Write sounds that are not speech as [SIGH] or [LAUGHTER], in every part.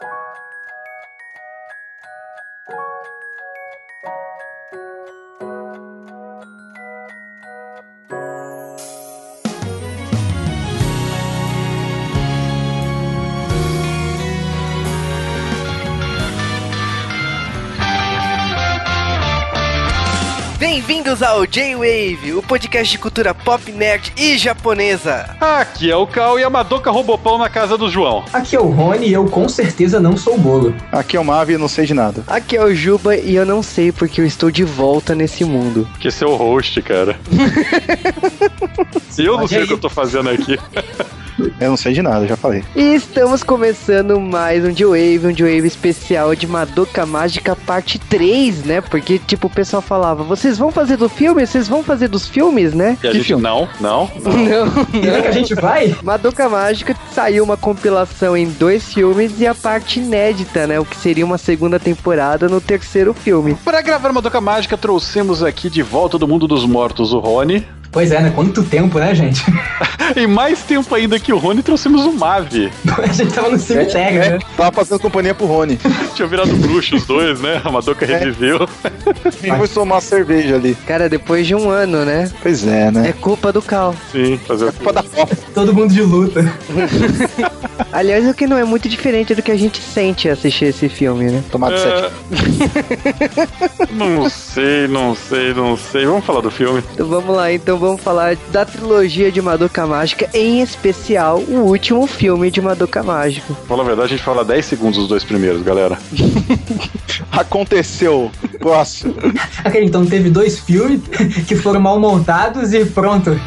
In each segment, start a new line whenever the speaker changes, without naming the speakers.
you Bem-vindos ao J-Wave, o podcast de cultura pop, nerd e japonesa.
Aqui é o Cal e a Madoka roubou pão na casa do João.
Aqui é o Rony e eu com certeza não sou bolo.
Aqui é o Mavi e eu não sei de nada.
Aqui é o Juba e eu não sei porque eu estou de volta nesse mundo.
Que seu host, cara. [LAUGHS] eu não sei o que eu tô fazendo aqui. [LAUGHS]
Eu não sei de nada, já falei.
E estamos começando mais um J-Wave, um J-Wave especial de Madoka Mágica parte 3, né? Porque, tipo, o pessoal falava, vocês vão fazer do filme? Vocês vão fazer dos filmes, né?
E a
que
gente,
filme?
não, não, não. [LAUGHS]
Não,
que a gente vai?
Madoka Mágica saiu uma compilação em dois filmes e a parte inédita, né? O que seria uma segunda temporada no terceiro filme.
Para gravar Madoka Mágica, trouxemos aqui de volta do mundo dos mortos o Rony.
Pois é, né? Quanto tempo, né, gente? [LAUGHS]
E mais tempo ainda que o Rony, trouxemos o Mavi.
A gente tava no cemitério,
É,
né?
tava fazendo companhia pro Rony. [LAUGHS]
Tinha virado bruxo os dois, né? A Madoka reviveu.
E foi tomar cerveja ali.
Cara, depois de um ano, né?
Pois é,
É
né?
culpa do Cal.
Sim, fazer o
Culpa da Copa.
Todo mundo de luta. [LAUGHS]
Aliás, o que não é muito diferente do que a gente sente assistir esse filme, né?
Tomado sete.
É... não sei, não sei, não sei. Vamos falar do filme.
Então vamos lá, então vamos falar da trilogia de Madoka Mágica, em especial o último filme de Madoka Mágica.
Fala a verdade, a gente fala 10 segundos dos dois primeiros, galera. [LAUGHS]
Aconteceu. Próximo.
Ok, então teve dois filmes que foram mal montados e pronto.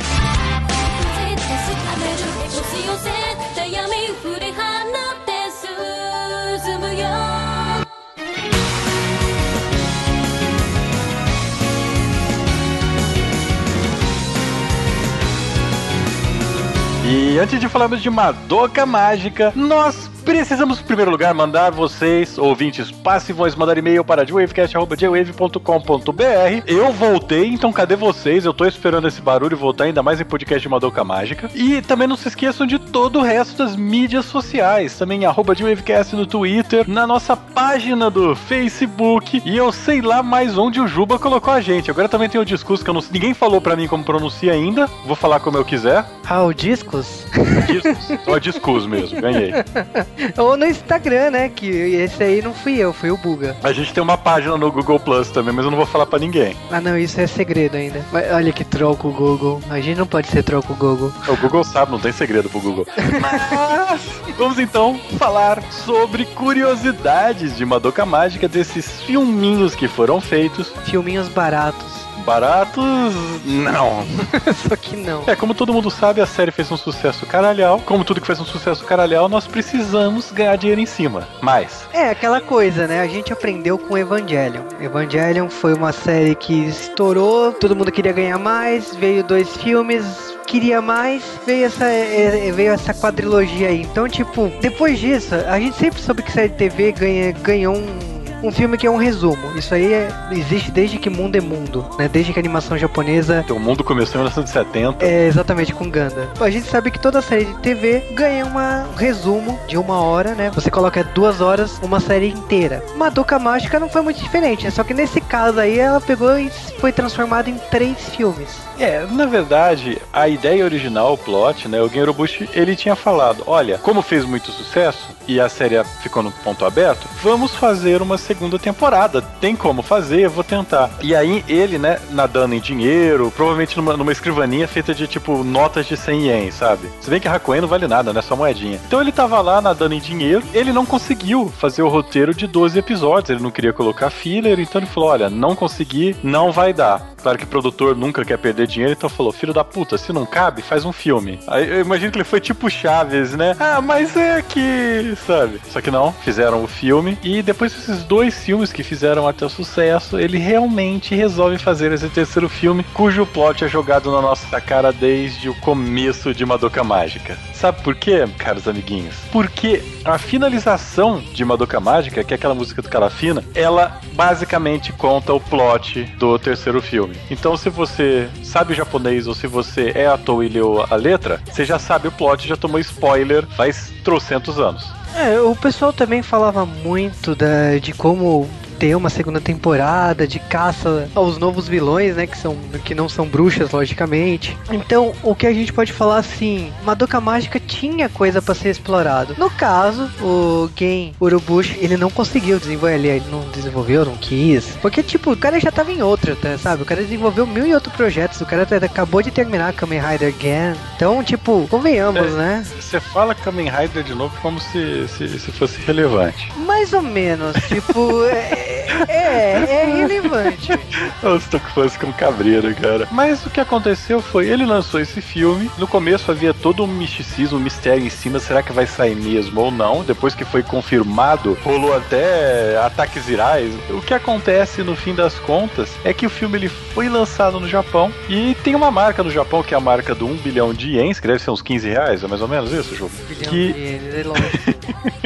Antes de falarmos de Madoka Mágica, nós precisamos, em primeiro lugar, mandar vocês, ouvintes passivos, mandar e-mail para jwavecast.jwave.com.br. Eu voltei, então cadê vocês? Eu tô esperando esse barulho voltar, ainda mais em podcast de Madoka Mágica. E também não se esqueçam de todo o resto das mídias sociais, também arroba jwavecast no Twitter, na nossa página do Facebook, e eu sei lá mais onde o Juba colocou a gente. Agora também tem o discurso que eu não, ninguém falou pra mim como pronuncia ainda, vou falar como eu quiser.
Ah, o Discos?
Discos, é discus mesmo, ganhei. [LAUGHS] [LAUGHS]
Ou no Instagram, né? Que esse aí não fui eu, foi o Buga.
A gente tem uma página no Google Plus também, mas eu não vou falar pra ninguém.
Ah, não, isso é segredo ainda. Mas olha que troll com o Google. A gente não pode ser troll com o Google.
O Google sabe, não tem segredo pro Google. Mas [LAUGHS] vamos então falar sobre curiosidades de Madoka Mágica, desses filminhos que foram feitos.
Filminhos baratos.
Baratos, não. [LAUGHS]
Só que não.
É, como todo mundo sabe, a série fez um sucesso caralhal. Como tudo que fez um sucesso caralhal, nós precisamos ganhar dinheiro em cima. Mas,
É aquela coisa, né? A gente aprendeu com Evangelion. Evangelion foi uma série que estourou, todo mundo queria ganhar mais, veio dois filmes, queria mais, veio essa, é, é, veio essa quadrilogia aí. Então, tipo, depois disso, a gente sempre soube que série de TV ganha, ganhou um. Um filme que é um resumo. Isso aí é- existe desde que mundo é mundo, né? Desde que a animação japonesa
o mundo começou em 1970.
é exatamente com Ganda. A gente sabe que toda série de TV ganha um resumo de uma hora, né? Você coloca duas horas, uma série inteira. Madoka Mágica não foi muito diferente, né? Só que nesse caso aí ela pegou e foi transformada em três filmes.
É, na verdade, a ideia original, o plot, né? O Gen Urobushi, ele tinha falado, olha, como fez muito sucesso e a série ficou no ponto aberto, vamos fazer uma segunda temporada. Tem como fazer, vou tentar. E aí ele, né, nadando em dinheiro, provavelmente numa, numa escrivaninha feita de tipo notas de 100 ien, sabe? Se bem que Hakuen não vale nada, né? Só moedinha. Então ele tava lá nadando em dinheiro, ele não conseguiu fazer o roteiro de 12 episódios, ele não queria colocar filler, então ele falou: olha, não consegui, não vai dar. Claro que o produtor nunca quer perder dinheiro, então falou: filho da puta, se não cabe, faz um filme. Aí eu imagino que ele foi tipo Chaves, né? Ah, mas é que. sabe? Só que não, fizeram o filme. E depois desses dois filmes que fizeram até o sucesso, ele realmente resolve fazer esse terceiro filme, cujo plot é jogado na nossa cara desde o começo de Madoka Mágica. Sabe por quê, caros amiguinhos? Porque a finalização de Madoka Mágica, que é aquela música do Calafina, ela basicamente conta o plot do terceiro filme. Então, se você sabe japonês ou se você é à toa e leu a letra, você já sabe o plot, já tomou spoiler faz trocentos anos.
É, o pessoal também falava muito da, de como ter uma segunda temporada de caça aos novos vilões, né? Que, são, que não são bruxas, logicamente. Então, o que a gente pode falar assim, Madoka Mágica tinha coisa pra ser explorado. No caso, o Gen Urubushi, ele não conseguiu desenvolver, ele, ele não desenvolveu, não quis. Porque, tipo, o cara já tava em outra, tá, sabe? O cara desenvolveu mil e outros projetos, o cara até acabou de terminar Kamen Rider Gen. Então, tipo, convenhamos,
É.
né?
Você fala Kamen Rider de novo como se, se, se fosse relevante.
Mais ou menos, tipo, é, [LAUGHS] é, é relevante.
Eu estou quase com cabreira, cara. Mas o que aconteceu foi, ele lançou esse filme. No começo havia todo um misticismo, um mistério em cima. Será que vai sair mesmo ou não? Depois que foi confirmado, rolou até ataques virais. O que acontece no fim das contas é que o filme ele foi lançado no Japão e tem uma marca no Japão que é a marca do 1 bilhão de ienes, que deve ser uns 15 reais, é mais ou menos isso, Ju?
Bilhão
Que
de ienes, é longe.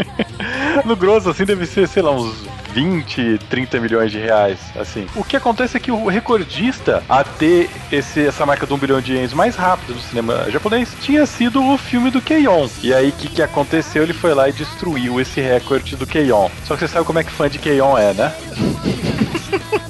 [LAUGHS]
no grosso, assim, deve ser, sei lá, uns 20, 30 milhões de reais, assim. O que acontece é que o recordista a ter esse, essa marca de um bilhão de ienes mais rápido no cinema japonês tinha sido o filme do Keion. E aí, o que, que aconteceu? Ele foi lá e destruiu esse recorde do Keion. Só que você sabe como é que fã de Keion é, né? [LAUGHS]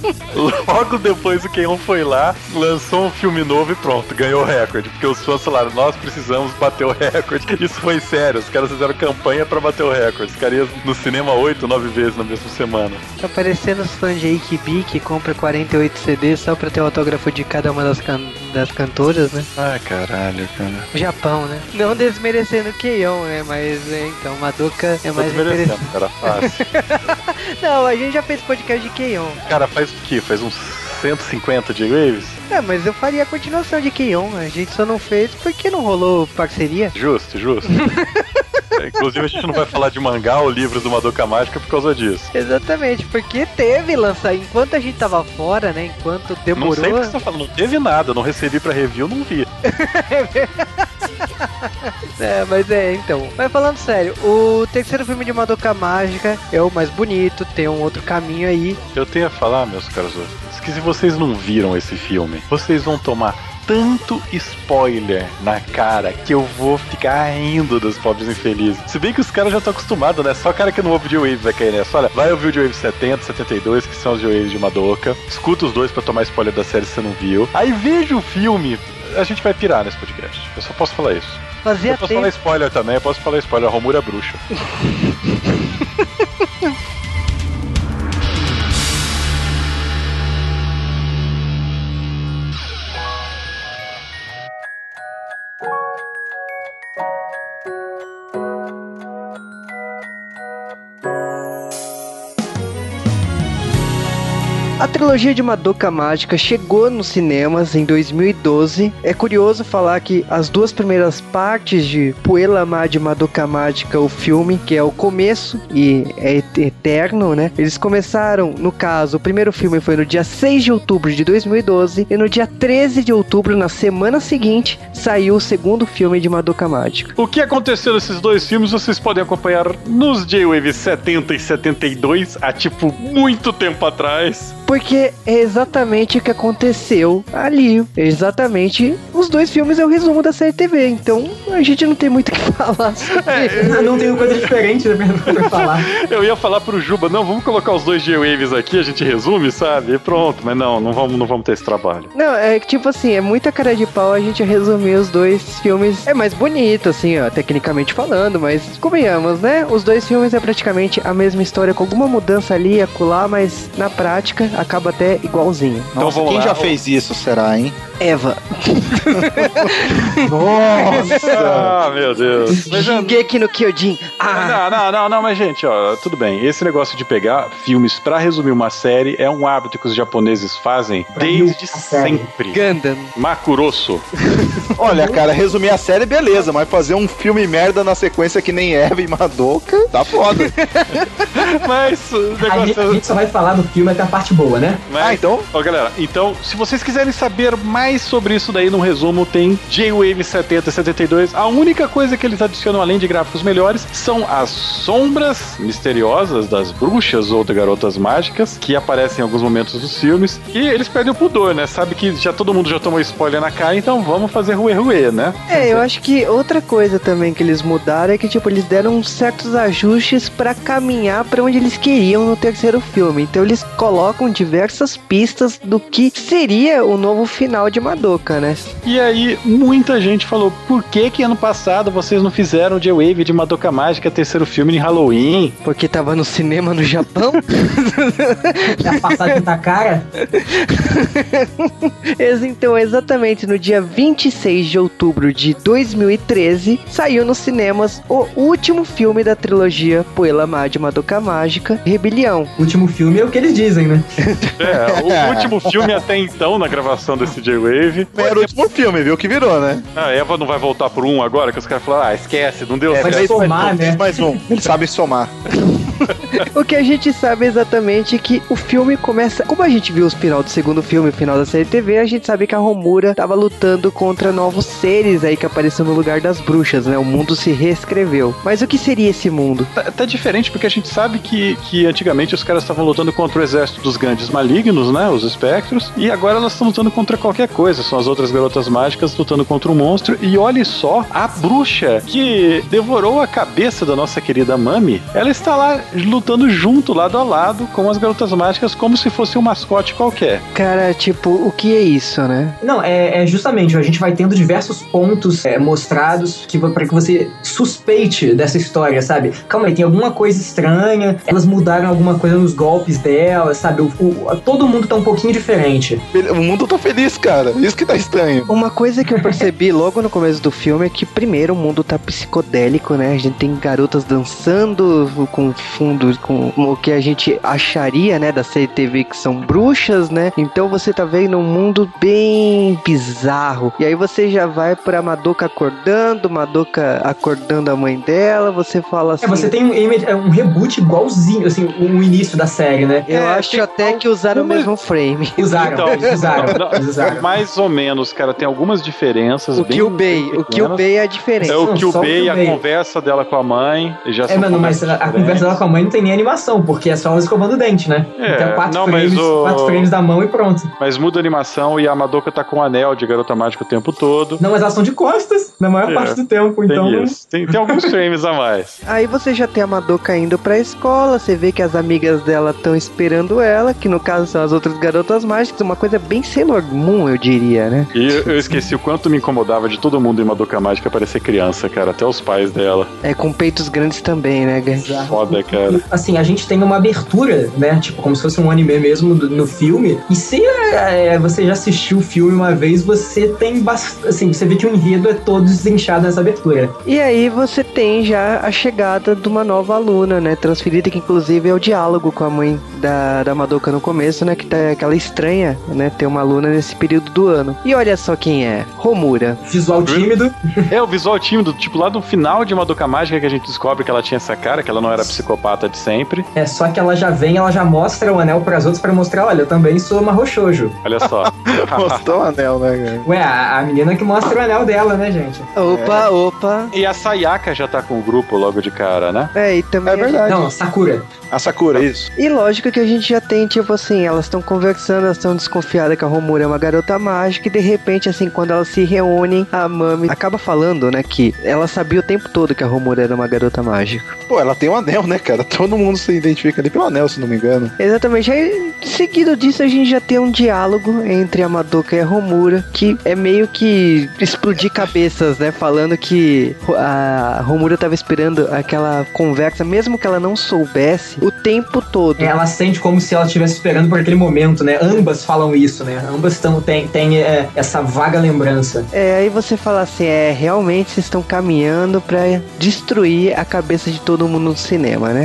[LAUGHS] Logo depois o Keion foi lá, lançou um filme novo e pronto, ganhou o recorde. Porque os fãs falaram, nós precisamos bater o recorde. [LAUGHS] Isso foi sério, os caras fizeram campanha pra bater o recorde. Os caras no cinema 8, 9 vezes na mesma semana.
Tá parecendo os fãs de AKB que compra 48 CDs só pra ter o autógrafo de cada uma das, can- das cantoras, né?
Ai, caralho, cara.
O Japão, né? Não desmerecendo o Keion, né? Mas é, então, Madoka é
Tô
mais
desmerecendo, cara, fácil. [LAUGHS]
Não, a gente já fez podcast de Keion.
cara, faz o quê? Faz uns 150 de Waves?
É, mas eu faria a continuação de Keion. A gente só não fez porque não rolou parceria.
Justo, justo. [LAUGHS] É, Inclusive a gente não vai falar de mangá ou livros do Madoka Mágica por causa disso.
Exatamente, porque teve lançar. Enquanto a gente tava fora, né? Enquanto
Não
demorou.
sei o que você tá falando, não teve nada, não recebi pra review, não vi. [LAUGHS]
É, mas é, então. Mas falando sério, o terceiro filme de Madoka Mágica é o mais bonito, tem um outro caminho aí.
Eu tenho a falar, meus caros que se vocês não viram esse filme, vocês vão tomar tanto spoiler na cara que eu vou ficar rindo dos pobres infelizes. Se bem que os caras já estão acostumados, né? Só cara que não ouve de Wave vai cair nessa. Olha, vai ouvir o de Wave 70, 72, que são os de Wave de Madoka. Escuta os dois pra tomar spoiler da série se você não viu. Aí veja o filme. A gente vai pirar nesse podcast. Eu só posso falar isso.
Fazia
Eu posso
tempo.
falar spoiler também, eu posso falar spoiler. A Romura é bruxa. [LAUGHS]
A trilogia de Madoka Mágica chegou nos cinemas em 2012. É curioso falar que as duas primeiras partes de Puelama de Madoka Mágica, o filme, que é o começo e é et- eterno, né? Eles começaram, no caso, o primeiro filme foi no dia 6 de outubro de 2012 e no dia 13 de outubro, na semana seguinte, saiu o segundo filme de Madoka Mágica.
O que aconteceu nesses dois filmes vocês podem acompanhar nos J-Wave 70 e 72, há tipo muito tempo atrás.
Porque é exatamente o que aconteceu ali. É Exatamente. Os dois filmes é o resumo da série TV. Então a gente não tem muito o que [LAUGHS] falar sobre.
não tenho coisa diferente né, pra falar. [LAUGHS]
Eu ia falar pro Juba, não, vamos colocar os dois J-Waves aqui, a gente resume, sabe? E pronto, mas não, não vamos, não vamos ter esse trabalho.
Não, é que tipo assim, é muita cara de pau a gente resumir os dois filmes. É mais bonito, assim, ó, tecnicamente falando, mas convenhamos, né? Os dois filmes é praticamente a mesma história, com alguma mudança ali acolá, mas na prática acaba até igualzinho.
Então
Nossa, quem
lá,
já fez isso, será, hein?
Eva. [LAUGHS]
Nossa!
Ah, meu Deus.
Shingeki no Kyojin,
Não, não, não, não, mas gente, ó, tudo bem. Esse negócio de pegar filmes pra resumir uma série é um hábito que os japoneses fazem
Pra
desde sempre.
Gundam.
Makuroso. [LAUGHS]
Olha, cara, resumir a série, beleza, mas fazer um filme merda na sequência que nem Eva e Madoka, tá foda. [LAUGHS]
Mas o
A gente, a
negócio.
gente só vai falar do filme até a parte boa, né?
Mas-
Ah, então?
Ó, galera, então, se vocês quiserem saber mais sobre isso daí, no resumo, tem J-Wave 70 e 72. A única coisa que eles adicionam, além de gráficos melhores, são as sombras misteriosas das bruxas ou de garotas mágicas, que aparecem em alguns momentos dos filmes. E eles perdem o pudor, né? Sabe que já todo mundo já tomou spoiler na cara, então vamos fazer ruê ruê, né?
É, eu acho que outra coisa também que eles mudaram é que, tipo, eles deram certos ajustes pra caminhar pra onde eles queriam no terceiro filme. Então eles colocam diversas pistas do que seria o novo final de Madoka, né?
E aí, muita gente falou: por que que ano passado vocês não fizeram J-Wave de Madoka Mágica, terceiro filme de Halloween?
Porque tava no cinema no Japão.
A passagem tá cara. [LAUGHS]
Então, exatamente no dia 26 de outubro de 2013, saiu nos cinemas o último filme da trilogia Poelamá de Madoka Mágica, Rebelião.
O último filme é o que eles dizem, né?
É, o [LAUGHS] último filme até então, na gravação desse J-Wave.
Era o último filme, viu que virou, né?
A Eva não vai voltar por um agora, que os caras falaram, ah, esquece, não deu
É,
Vai
certo.
somar, né?
Mais um. Ele sabe somar. [LAUGHS] [LAUGHS]
O que a gente sabe exatamente é que o filme começa. Como a gente viu o final do segundo filme, o final da série TV, a gente sabe que a Romura tava lutando contra novos seres aí que apareceram no lugar das bruxas, né? O mundo se reescreveu. Mas o que seria esse mundo?
Tá, tá diferente porque a gente sabe que, que antigamente os caras estavam lutando contra o exército dos grandes malignos, né? Os espectros. E agora elas estão lutando contra qualquer coisa. São as outras garotas mágicas lutando contra um monstro. E olhe só, a bruxa que devorou a cabeça da nossa querida Mami, ela está lá lutando junto, lado a lado, com as garotas mágicas, como se fosse um mascote qualquer.
Cara, tipo, o que é isso, né?
Não, é, é justamente, a gente vai tendo diversos pontos é, mostrados que, para que você suspeite dessa história, sabe? Calma aí, tem alguma coisa estranha, elas mudaram alguma coisa nos golpes delas, sabe? O, o- todo mundo tá um pouquinho diferente.
O mundo tá feliz, cara. Isso que tá estranho.
Uma coisa que eu percebi [LAUGHS] logo no começo do filme é que, primeiro, o mundo tá psicodélico, né? A gente tem garotas dançando com fundo, com o que a gente acharia, né, da série TV que são bruxas, né? Então você tá vendo um mundo bem bizarro. E aí você já vai pra Madoka acordando, Madoka acordando a mãe dela, você fala assim.
É, você tem um, é um reboot igualzinho, assim, o, o início da série, né?
Eu
É,
acho
tem-
até que usaram o mesmo frame.
Usaram,
Então,
usaram,
não,
usaram.
mais ou menos, cara, tem algumas diferenças.
O
bem-
Kill Bay, o Kill. Bay é a diferença.
É o Kill Bay, a conversa dela com a mãe. Já
É, mano, mas a conversa dela a mãe não tem nem animação, porque é só ela escovando o dente, né?
É,
então, quatro,
não,
frames,
o-
quatro frames da mão e pronto.
Mas muda a animação e a Madoka tá com o anel de garota mágica o tempo todo.
Não, mas elas são de costas na maior
É,
parte do tempo, então.
Tem isso. Tem, tem alguns frames a mais. [LAUGHS]
Aí você já tem a Madoka indo pra escola, você vê que as amigas dela estão esperando ela, que no caso são as outras garotas mágicas, uma coisa bem Sailor Moon, eu diria, né?
E eu eu esqueci o quanto me incomodava de todo mundo em Madoka Mágica parecer criança, cara. Até os pais dela.
É com peitos grandes também, né?
Foda, cara.
Assim, a gente tem uma abertura, né? Tipo, como se fosse um anime mesmo do- no filme. E se é, você já assistiu o filme uma vez, você tem bastante. Assim, você vê que o enredo é todo desenchado nessa abertura.
E aí você tem já a chegada de uma nova aluna, né? Transferida, que inclusive é o diálogo com a mãe da, da Madoka no começo, né? Que tá aquela estranha, né? Ter uma aluna nesse período do ano. E olha só quem é. Romura.
Visual tímido.
É, o visual tímido, tipo, lá do final de Madoka Mágica que a gente descobre que ela tinha essa cara, que ela não era psicopata de sempre.
É só que ela já vem, ela já mostra o anel pras outros pra mostrar, olha, eu também sou uma roxojo.
Olha só. [LAUGHS]
Mostrou o anel, né, cara?
Ué, a, a menina que mostra o anel dela, né, gente?
Opa, opa.
e a Sayaka já tá com o grupo logo de cara, né?
É, e também.
É
a gente-
verdade.
Não, Sakura.
A Sakura, isso.
E lógico que a gente já tem, tipo assim, elas estão conversando, elas estão desconfiadas que a Romura é uma garota mágica, e de repente, assim, quando elas se reúnem, a Mami acaba falando, né, que ela sabia o tempo todo que a Romura era uma garota mágica.
Pô, ela tem um anel, né, cara? [LAUGHS] Todo mundo se identifica ali pelo anel, se não me engano.
Exatamente. Aí, seguido disso, a gente já tem um diálogo entre a Madoka e a Romura, que é meio que explodir cabeças, né? Falando que a Romura tava esperando aquela conversa, mesmo que ela não soubesse, o tempo todo.
Ela sente como se ela estivesse esperando por aquele momento, né? Ambas falam isso, né? Ambas tão, tem, tem é, essa vaga lembrança.
É, aí você fala assim, é, realmente vocês estão caminhando pra destruir a cabeça de todo mundo no cinema, né?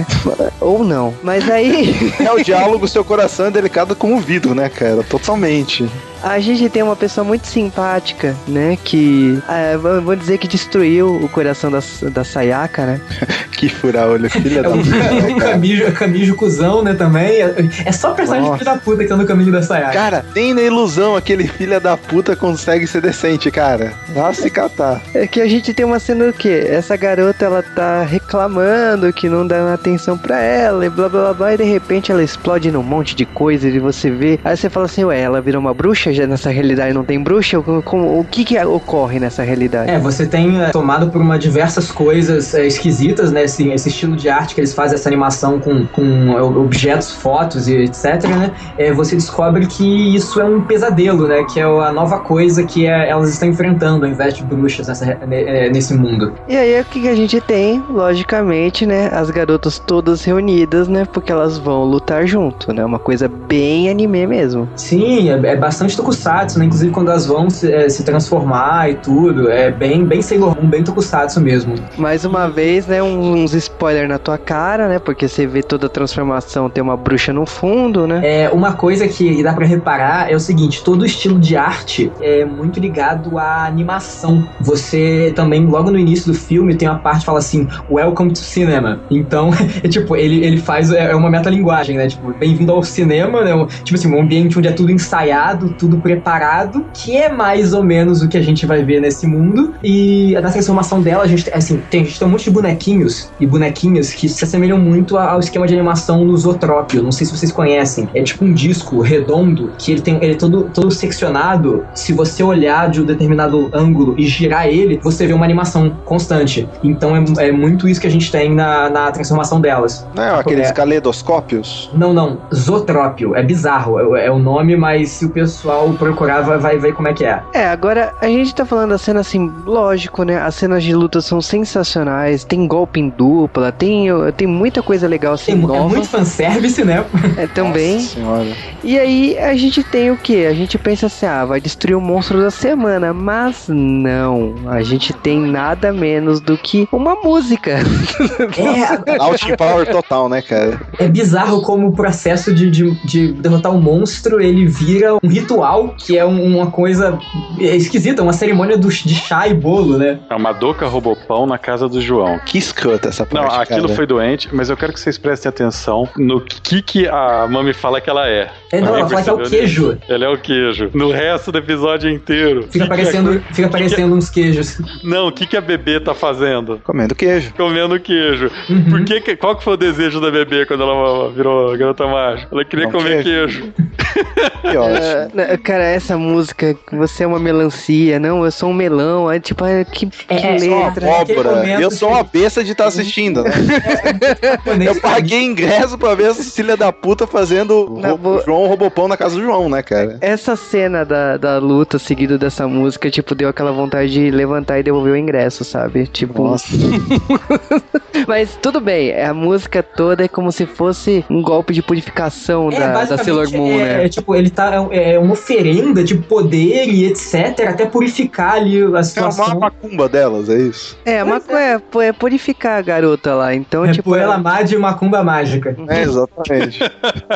Ou não. Mas aí [LAUGHS]
É o diálogo, seu coração é delicado como vidro, né, cara? Totalmente.
A gente tem uma pessoa muito simpática, né? Que é, vou dizer que destruiu o coração da, da Sayaka, né? [LAUGHS]
Que fura-olho, filha
É
da puta. [LAUGHS]
um camijo, camijo cuzão, né, também. É, é só personagem
Nossa.
filho da puta que tá no caminho da Sayaka.
Cara, nem na ilusão aquele filha da puta consegue ser decente, cara. Vá se catar.
É que a gente tem uma cena do quê? Essa garota, ela tá reclamando que não dá atenção pra ela e blá blá blá, blá e de repente ela explode num monte de coisa e você vê. Aí você fala assim, ué, ela virou uma bruxa? Já nessa realidade não tem bruxa? O, como- o que que ocorre nessa realidade?
É, você tem é, tomado por uma diversas coisas é, esquisitas, né? Esse, esse estilo de arte que eles fazem, essa animação com, com é, objetos, fotos e etc, né? É, você descobre que isso é um pesadelo, né? Que é a nova coisa que é- elas estão enfrentando ao invés de bruxas nessa, é, nesse mundo.
E aí o que, que a gente tem? Logicamente, né? As garotas todas reunidas, né? Porque elas vão lutar junto, né? Uma coisa bem anime mesmo.
Sim, é, é bastante tokusatsu, né? Inclusive quando elas vão se, é, se transformar e tudo. É bem, bem Sailor Moon, bem tokusatsu mesmo.
Mais uma vez, né? Uns spoiler na tua cara, né? Porque você vê toda a transformação, tem uma bruxa no fundo, né?
É, uma coisa que dá pra reparar é o seguinte, todo o estilo de arte é muito ligado à animação. Você também, logo no início do filme, tem uma parte que fala assim, Welcome to Cinema. Então, [LAUGHS] é tipo, ele, ele faz, é é uma metalinguagem, né? Tipo, bem-vindo ao cinema, né? Tipo assim, um ambiente onde é tudo ensaiado, tudo preparado, que é mais ou menos o que a gente vai ver nesse mundo. E na transformação dela, a gente, assim, tem, a gente tem um monte de bonequinhos e bonequinhas que se assemelham muito ao esquema de animação no Zootrópio. Não sei se vocês conhecem. É tipo um disco redondo que ele tem ele é todo, todo seccionado. Se você olhar de um determinado ângulo e girar ele, você vê uma animação constante. Então é, é muito isso que a gente tem na, na transformação delas.
Não é aqueles
É.
caleidoscópios?
Não, não. Zootrópio. É bizarro. É, é o nome, mas se o pessoal procurar, vai, vai ver como é que é.
É, agora a gente tá falando da cena assim, lógico, né? As cenas de luta são sensacionais, tem golpe em dupla, tem, tem muita coisa legal assim,
Tem, é
nova
muito fanservice, né? [LAUGHS]
é, também.
Nossa senhora.
E aí a gente tem o que? A gente pensa assim, ah, vai destruir o monstro da semana, mas não. A gente tem nada menos do que uma música. [LAUGHS]
É, [LAUGHS]
Austin Power total, né, cara?
É bizarro como o processo de, de, de derrotar o monstro ele vira um ritual que é um- uma coisa esquisita, uma cerimônia do, de chá e bolo, né?
A Madoka roubou pão na casa do João.
Que escrota essa
Não,
parte,
aquilo
cara.
foi doente, mas eu quero que vocês prestem atenção no que, que a Mami fala que ela é.
É, não, ela fala que é o queijo.
nisso? Ela é o queijo. No resto do episódio inteiro.
Fica
que que
aparecendo, fica aparecendo uns queijos.
Não, o que, que a bebê tá fazendo?
Comendo queijo.
Comendo queijo.
Uhum.
Por que, que- qual que foi o desejo da bebê quando ela virou garota mágica? Ela queria
Não,
comer
queijo.
queijo.
Que ótimo. [LAUGHS]
É, né, cara, essa música, você é uma melancia, não, eu sou um melão, é tipo, é, que, que
É, é,
letra.
é, aquele
Obra.
momento
Eu sou uma besta de estar assistindo, né? Eu paguei ingresso pra ver essa filha da puta fazendo
Na
ro-. João Robopão na casa do João, né, cara?
Essa cena da, da luta seguido dessa música, tipo, deu aquela vontade de levantar e devolver o ingresso, sabe? Tipo.
Nossa.
Mas tudo bem, a música toda é como se fosse um golpe de purificação
É,
da, da Sailor Moon,
é,
né?
é, tipo, ele tá. É é uma oferenda de poder e etc. Até purificar ali a
É
situação.
uma macumba delas, é isso?
É, coisa, pô, é purificar a garota lá. Então,
É
tipo.
Puela Mad e Macumba Mágica.
É, exatamente.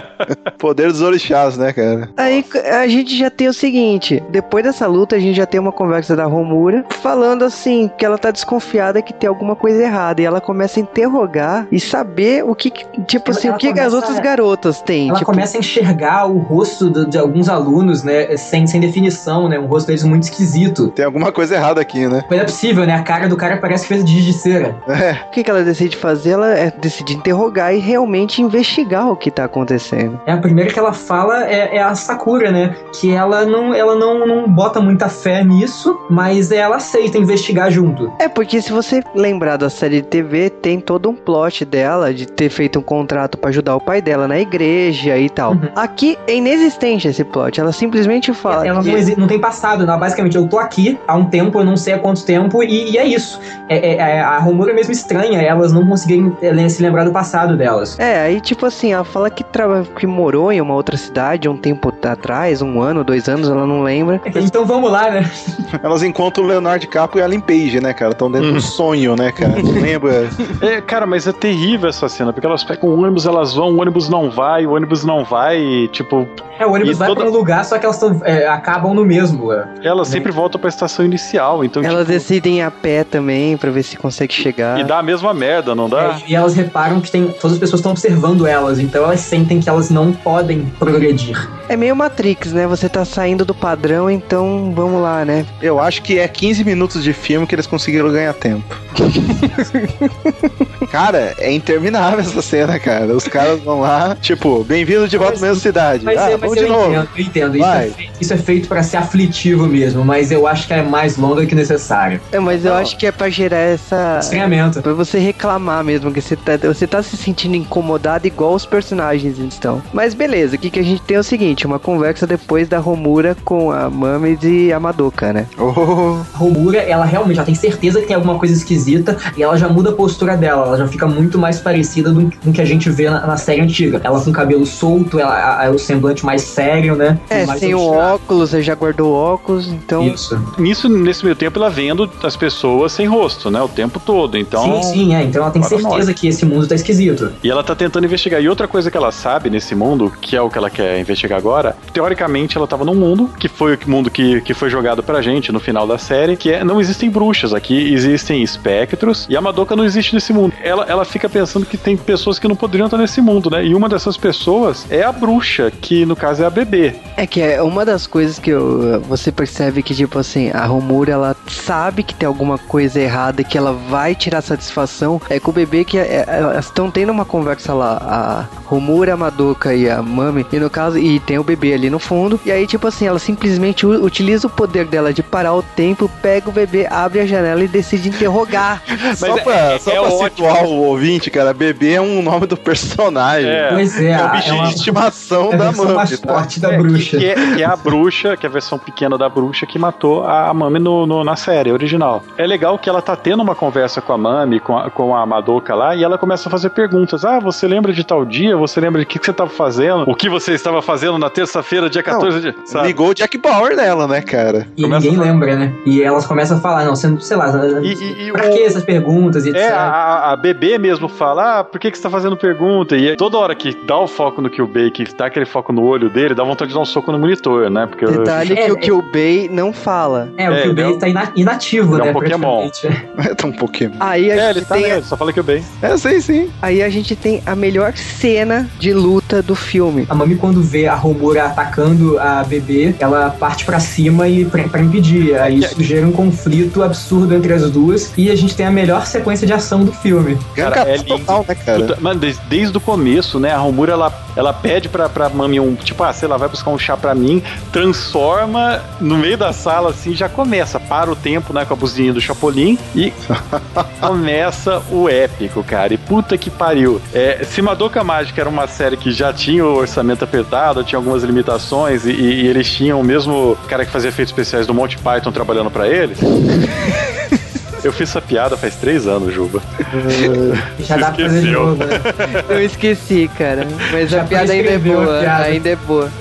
[LAUGHS] Poder dos orixás, né, cara?
Aí a gente já tem o seguinte, depois dessa luta a gente já tem uma conversa da Romura falando assim que ela tá desconfiada que tem alguma coisa errada e ela começa a interrogar e saber o que, tipo
Ela-
assim,
ela
o que, as outras garotas têm,
Ela
tipo,
começa a enxergar o rosto do- de alguns alunos, né, sem, sem definição, né, um rosto deles muito esquisito.
Tem alguma coisa errada aqui, né?
Mas não é possível, né, a cara do cara parece feita de giz de cera.
É.
O que, que ela decide fazer? Ela é, decide interrogar e realmente investigar o que tá acontecendo.
É a primeira que ela fala é, é a Sakura, né, que ela não, ela não, não bota muita fé nisso, mas ela aceita investigar junto.
É, porque se você lembrar da série de TV, tem todo um plot dela de ter feito um contrato pra ajudar o pai dela na igreja e tal.
Uhum.
Aqui é inexistente esse plot. Ela simplesmente fala.
ela
que-
não, exi- não tem passado, não. basicamente eu tô aqui há um tempo, eu não sei há quanto tempo, e, e é isso. É, é- é- a Romura é mesmo estranha, elas não conseguirem é, se lembrar do passado delas.
É, aí tipo assim, ela fala que, traba- que morou em uma outra cidade um tempo atrás, um ano, dois anos, ela não lembra. [LAUGHS]
Então vamos lá, né?
Elas encontram o Leonardo DiCaprio e a Ellen Page, né, cara? Estão dentro do sonho, né, cara? Não [LAUGHS] lembra?
É, cara, mas é terrível essa cena, porque elas pegam o ônibus, elas vão, o ônibus não vai, o ônibus não vai, e, tipo,
É, o ônibus vai
toda-
pra um lugar, só que elas tão, é, acabam no mesmo. é.
elas sempre voltam pra estação inicial, então,
Elas
tipo,
decidem ir a pé também pra ver se consegue chegar.
e dá a mesma merda, não dá?
É, e elas reparam que tem, todas as pessoas estão observando elas, então elas sentem que elas não podem progredir.
É meio Matrix, né? Você tá saindo do padrão, então vamos lá, né?
Eu acho que é 15 minutos de filme que eles conseguiram ganhar tempo. [LAUGHS] cara, é interminável essa cena, cara. Os caras vão lá, tipo, bem-vindo de volta à mesma cidade.
Mas,
ah,
é, mas
vamos
eu
de novo.
entendo, eu entendo. Isso
Vai.
é, feito, isso é feito pra ser aflitivo mesmo, mas eu acho que é mais longa que necessário.
É, mas eu acho que é pra gerar essa.
Estranhamento.
Pra você reclamar mesmo, que você tá, você tá se sentindo incomodado igual os personagens estão. Mas beleza, o que, que a gente tem é o seguinte: uma conversa depois da Romura com a Mames e a Madoka, né?
Oh,
A Romura, ela realmente já tem certeza que tem alguma coisa esquisita e ela já muda a postura dela, ela já fica muito mais parecida do, com o que a gente vê na, na série antiga. Ela com o cabelo solto, ela, a- a- o semblante mais sério, né?
É,
mais
sem o
obstinado.
óculos, você já guardou o óculos, então.
Isso.
Nisso, nesse meio tempo, ela vendo as pessoas sem rosto, né, o tempo todo, então...
sim, sim, é. Então ela tem certeza que esse mundo tá esquisito.
E ela tá tentando investigar. E outra coisa que ela sabe nesse mundo, que é o que ela quer investigar agora, teoricamente ela tava num mundo, que foi o mundo que, que foi jogado pra gente no final da série, que é não existem bruxas aqui, existem espectros, e a Madoka não existe nesse mundo. Ela, ela fica pensando que tem pessoas que não poderiam estar nesse mundo, né? E uma dessas pessoas é a bruxa, que no caso é a bebê.
É que é uma das coisas que eu- você percebe que, tipo assim, a Romura, ela sabe que tem alguma coisa errada e que ela vai tirar satisfação. É com o bebê que é- é- elas estão tendo uma conversa lá, a Romura, a Madoka e a Mami, e no caso, e tem o bebê ali no fundo. E aí, tipo assim, ela simplesmente utiliza o poder dela de parar o tempo, pega o bebê, abre a janela e decide interrogar. [LAUGHS]
só
é-
pra,
é-
só
é
pra situar o ouvinte, cara, bebê é um nome do personagem.
É.
Pois é,
É o bicho
é uma-
de estimação
é
da Mami, tá?
da
É,
bruxa.
Que, que é, que é a bruxa, que é a versão pequena da bruxa que matou a Mami no, no- na série original. É legal que ela tá tendo uma conversa com a Mami, com a, com a Madoka lá, e ela começa a fazer perguntas. Ah, você lembra de tal dia? Você lembra de que, que você tava fazendo? O que você estava fazendo na terça-feira, dia 14 de. Sabe?
Ligou o Jack Bauer nela, né, cara?
E
Começa
ninguém
a-
lembra, né? E elas começam a falar, não, sendo, sei lá,
E- e- e
pra
o-
que essas perguntas e etc.
É, a, a- a bebê mesmo fala, ah, por que, que você tá fazendo pergunta? E aí, toda hora que dá o foco no Kyubey, que dá aquele foco no olho dele, dá vontade de dar um soco no monitor, né? Porque eu-
Detalhe
É,
que o
é-
Kyubey não fala.
É, o
É,
que o
ele é um-
tá ina- inativo,
ele é
né?
um Pokémon. [LAUGHS]
É tão Pokémon.
Aí a
É,
gente
ele tá
tem
nele, só fala Kyubey.
É, sim, sim.
Aí a gente tem a melhor cena de luta do filme.
A Mami, quando vê a Romura atacando a bebê, ela parte pra cima e pra, pra impedir. Aí isso gera um conflito absurdo entre as duas. E a gente tem a melhor sequência de ação do filme.
Cara,
Ganka
é lindo.
total, né, cara?
Puta, Mano, desde, desde o começo, né? A Romura, ela, ela pede pra, pra Mami um, tipo, ah, sei lá, vai buscar um chá pra mim, transforma no meio da sala, assim, já começa, para o tempo, né, com a buzinha do Chapolin e [LAUGHS] começa o épico, cara. E puta que pariu. É, se Madoka Mágica era uma série que já tinha o orçamento apertado, tinha algumas limitações e, e eles tinham o mesmo cara que fazia efeitos especiais do Monty Python trabalhando pra eles. [LAUGHS] Eu fiz essa piada faz três anos, Juba. [LAUGHS]
Já dá pra fazer de novo, né?
Eu esqueci, cara. Mas
Já
a piada ainda é
prescreveu a
boa.
piada.
Ainda é boa. [LAUGHS]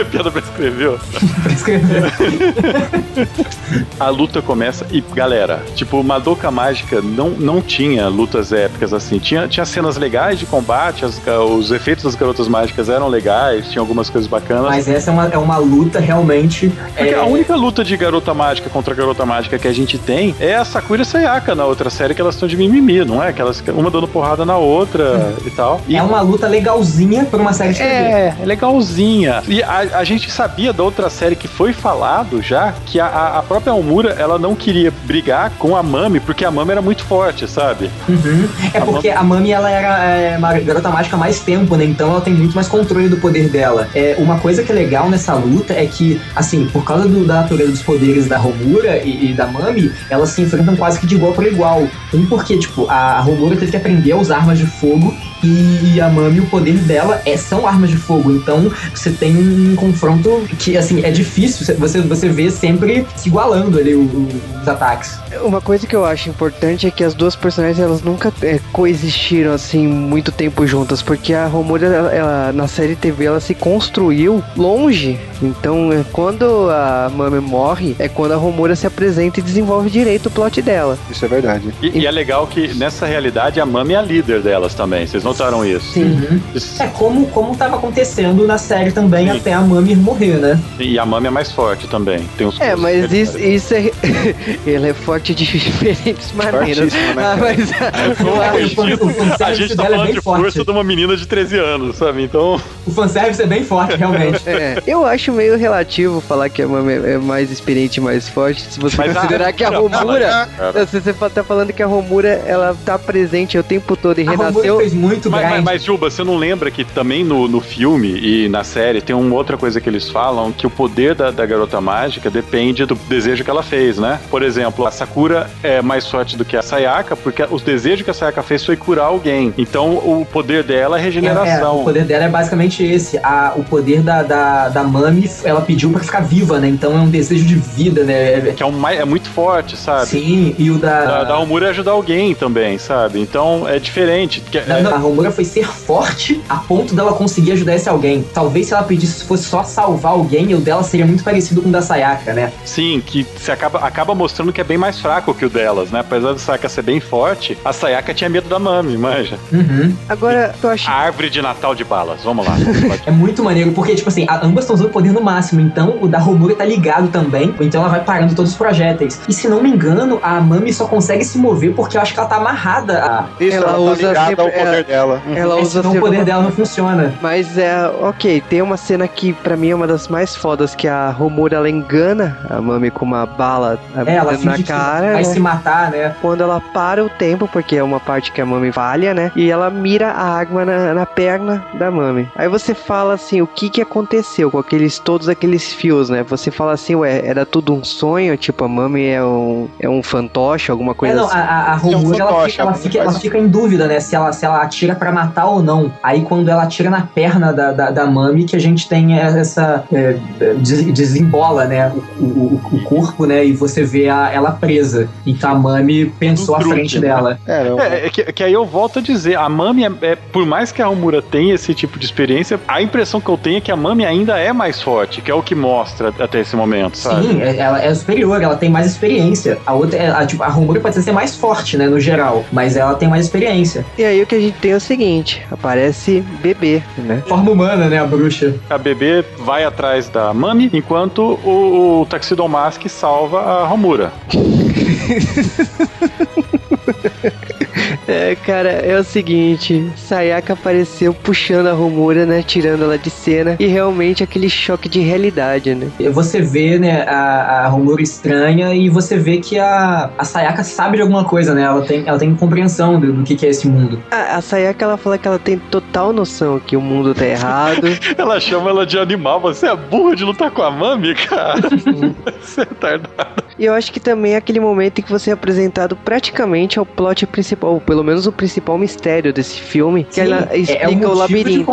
A piada prescreveu.
pra escrever. [LAUGHS]
A luta começa e, galera, tipo, Madoka Mágica não, não tinha lutas épicas assim. Tinha, tinha cenas legais de combate, as- os efeitos das garotas mágicas eram legais, tinha algumas coisas bacanas.
Mas essa é uma, é uma luta realmente.
Porque
é,
a única luta de garota mágica contra garota mágica que a gente tem é a Sakura Sakura e Sayaka na outra série que elas estão de mimimi, não é? Que elas, uma dando porrada na outra e tal. E
É uma luta legalzinha pra uma série de TV.
é, é legalzinha. E a, a gente sabia da outra série que foi falado já que a- a, própria Almura ela não queria brigar com a Mami porque a Mami era muito forte, sabe?
Uhum. É
A
porque a Mami ela era é, uma garota mágica há mais tempo, né? Então ela tem muito mais controle do poder dela. É, uma coisa que é legal nessa luta é que, assim, por causa do- da natureza dos poderes da Romura e, e da Mami, elas se enfrentam quase que de igual para igual. Um porque, tipo, a Romura teve que aprender a usar armas de fogo e a Mami, o poder dela é, são armas de fogo. Então você tem um confronto que, assim, é difícil. Você, você vê sempre se igualando ali os ataques.
Uma coisa que eu acho importante é que as duas personagens elas nunca é, coexistiram assim muito tempo juntas, porque a Romura ela, ela- na série TV ela se construiu longe. Então, é, quando a Mami morre, é quando a Romura se apresenta e desenvolve direito o plot dela.
Isso é verdade.
E, e é legal que nessa realidade a Mami é a líder delas também. Vocês notaram isso?
Sim.
Uhum.
Isso-
É como, como tava acontecendo na série também
Sim.
até a Mami morrer, né?
E a Mami é mais forte também. Tem os
É, mas isso, isso é. [LAUGHS] Ele é forte de [LAUGHS] diferentes maneiras.
Né,
Ah, mas.
Que o
a gente tá
dela é
falando
bem
de
forte.
força de uma menina de 13 anos, sabe? Então.
O fanservice é bem forte, [LAUGHS] realmente.
É, eu acho meio relativo falar que a Mami é mais experiente e mais forte. Se você
Mas a-
considerar que a Romura.
Cara.
Você tá falando que a Romura ela tá presente o tempo todo e
A Romura
renasceu.
fez muito
Mas, mas, mas, Juba, você não lembra que também no, no filme e na série tem uma outra coisa que eles falam, que o poder da, da garota mágica depende do desejo que ela fez, né? Por exemplo, a Sakura é mais forte do que a Sayaka, porque os desejos que a Sayaka fez foi curar alguém. Então o poder dela é
É, é,
regeneração.
o poder dela é basicamente esse. A, o poder da, da, da Mami, ela pediu pra ficar viva, né? Então é um desejo de vida, né? É-
Que é, um, é muito forte, sabe?
Sim, e o da.
Da, da Omura é ajudar alguém também, sabe? Então é diferente. porque-
Não, não, a Romura foi ser forte a ponto dela conseguir ajudar esse alguém. Talvez se ela pedisse fosse só salvar alguém, o dela seria muito parecido com o da Sayaka, né?
Sim, que se acaba, acaba mostrando que é bem mais fraco que o delas, né? Apesar do Sayaka ser bem forte, a Sayaka tinha medo da Mami, manja.
Uhum.
Agora, eu acho.
A árvore de Natal de balas, vamos lá. [LAUGHS]
É muito maneiro, porque, tipo assim, a- ambas estão usando o poder no máximo, então o da Romura tá ligado também, ou então ela vai parando todos os projéteis. E se não me engano, a Mami só consegue se mover porque eu acho que ela tá amarrada a.
Isso,
Ela
ela,
usa
tá ligada ao poder
ela-
dela.
Ela
É,
usa
senão o poder dela não funciona.
Mas é, ok, tem uma cena que pra mim é uma das mais fodas, que a Romura ela engana a Mami com uma bala
É, ela
na
finge que
cara.
vai
né?
se matar, né?
Quando ela para o tempo, porque é uma parte que a Mami falha, né? E ela mira a água na, na perna da Mami. Aí você fala assim, o que que aconteceu com aqueles todos aqueles fios, né? Você fala assim, ué, era tudo um sonho? Tipo, a Mami é um, é um fantoche, alguma
É,
coisa
não,
assim.
a, a, a
é um
Romura, ela,
fantoche,
fica, ela, fica, ela fica em dúvida, né? Se ela, se ela atira pra matar ou não. Aí quando ela atira na perna da, da, da Mami, que a gente tem essa. É, des- desembola, né? O, o, o corpo, né? E você vê a, ela presa. Então a Mami pensou à
truque,
frente
né?
dela.
É,
É, é que, que aí eu volto a dizer, a Mami, é, é- por mais que a Homura tenha esse tipo de experiência, a impressão que eu tenho é que a Mami ainda é mais forte, que é o que mostra até esse momento, sabe?
Sim, é- ela é superior, ela tem mais experiência. A outra, é- a, tipo, a Romura pode ser mais forte, né? No geral. Mas ela tem mais experiência.
E aí o que a gente tem é o seguinte, aparece bebê, né?
Forma humana, né? A bruxa.
A bebê vai atrás da Mami, enquanto o, o Tuxedo Mask salva a Homura. [LAUGHS]
É, cara, é o seguinte, Sayaka apareceu puxando a Romura, né, tirando ela de cena, e realmente aquele choque de realidade, né?
Você vê, né, a, a Romura estranha e você vê que a, a Sayaka sabe de alguma coisa, né? Ela tem, ela tem compreensão do, do que, que é esse mundo.
A, a Sayaka, ela fala que ela tem total noção que o mundo tá errado, [LAUGHS]
Ela chama ela de animal, você é burro de lutar com a Mami, cara. [LAUGHS] você é tardado.
E eu acho que também é aquele momento em que você é apresentado praticamente ao plot principal, ou pelo menos o principal mistério desse filme, que ela
Sim,
explica
é, é
o
motivo De
labirinto.
de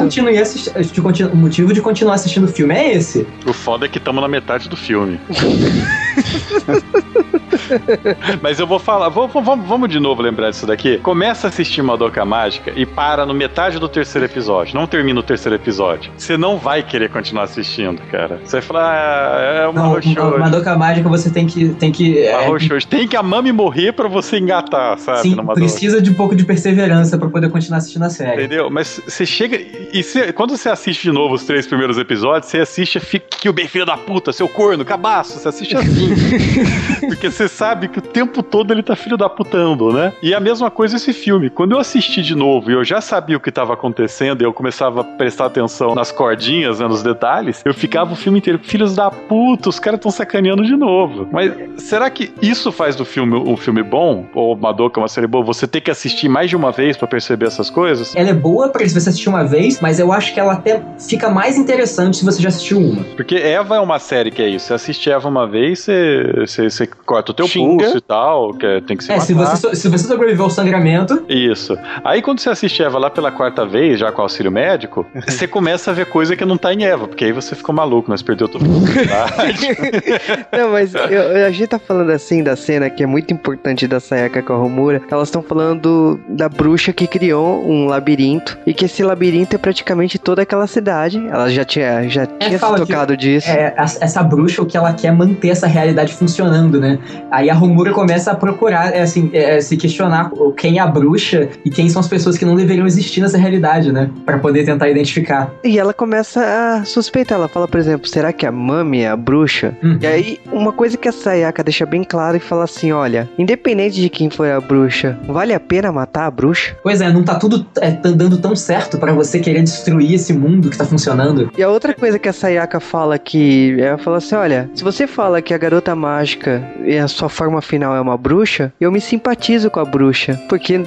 continu- o motivo de continuar assistindo o filme é esse.
O foda é que estamos na metade do filme. [LAUGHS] [LAUGHS] Mas eu vou falar, vou- vou- vamos, vamos de novo lembrar disso daqui. Começa a assistir Madoka Mágica e para no metade do terceiro episódio. Não termina o terceiro episódio. Você não vai querer continuar assistindo, cara. Você vai falar, ah, é uma roxo.
Madoka Mágica você tem que. Tem que é,
roxo. Tem que a Mami morrer pra você engatar, sabe?
sim, precisa de um pouco de perseverança pra poder continuar assistindo a série.
Entendeu? Mas você chega. E você- quando você assiste de novo os três primeiros episódios, você assiste fica que o bem filho da puta, seu corno, cabaço. Você assiste assim. [LAUGHS] Porque você sabe que o tempo todo ele tá filho da putando, né? E a mesma coisa esse filme. Quando eu assisti de novo e eu já sabia o que tava acontecendo e eu começava a prestar atenção nas cordinhas, né, nos detalhes, eu ficava o filme inteiro, filhos da puta, os caras tão sacaneando de novo. Mas será que isso faz do filme um filme bom? Ou Madoka uma série boa? Você tem que assistir mais de uma vez pra perceber essas coisas?
Ela é boa pra se você assistir uma vez, mas eu acho que ela até fica mais interessante se você já assistiu uma.
Porque Eva é uma série que é isso. Você assiste Eva uma vez, você, você, você corta o teu
Xinga.
pulso e tal, que é- tem que se
É, se
matar.
você, so- se você sobreviveu ao sangramento,
Isso. Aí quando você assiste Eva lá pela quarta vez, já com auxílio médico, [LAUGHS] você começa a ver coisa que não tá em Eva, porque aí você ficou maluco, nós perdeu todo mundo. [LAUGHS]
Não, mas eu- a gente tá falando assim da cena que é muito importante da Sayaka com a Homura. Elas estão falando da bruxa que criou um labirinto e que esse labirinto é praticamente toda aquela cidade. Ela já tinha, já tinha se
fala que-
tocado disso.
é, essa bruxa, o que ela quer é manter essa realidade funcionando, né? Aí a Homura começa a procurar, é, assim, é, se questionar quem é a bruxa e quem são as pessoas que não deveriam existir nessa realidade, né? Pra poder tentar identificar.
E ela começa a suspeitar. Ela fala, por exemplo, será que a Mami é a bruxa?
Uhum.
E aí, uma coisa que a Sayaka deixa bem clara e fala assim: olha, independente de quem foi a bruxa, vale a pena matar a bruxa?
Pois é, não tá tudo é, tá dando tão certo pra você querer destruir esse mundo que tá funcionando.
E a outra coisa que a Sayaka fala que ela fala assim: olha, se você fala que a garota mágica e a sua forma final é uma bruxa, eu me simpatizo com a bruxa, porque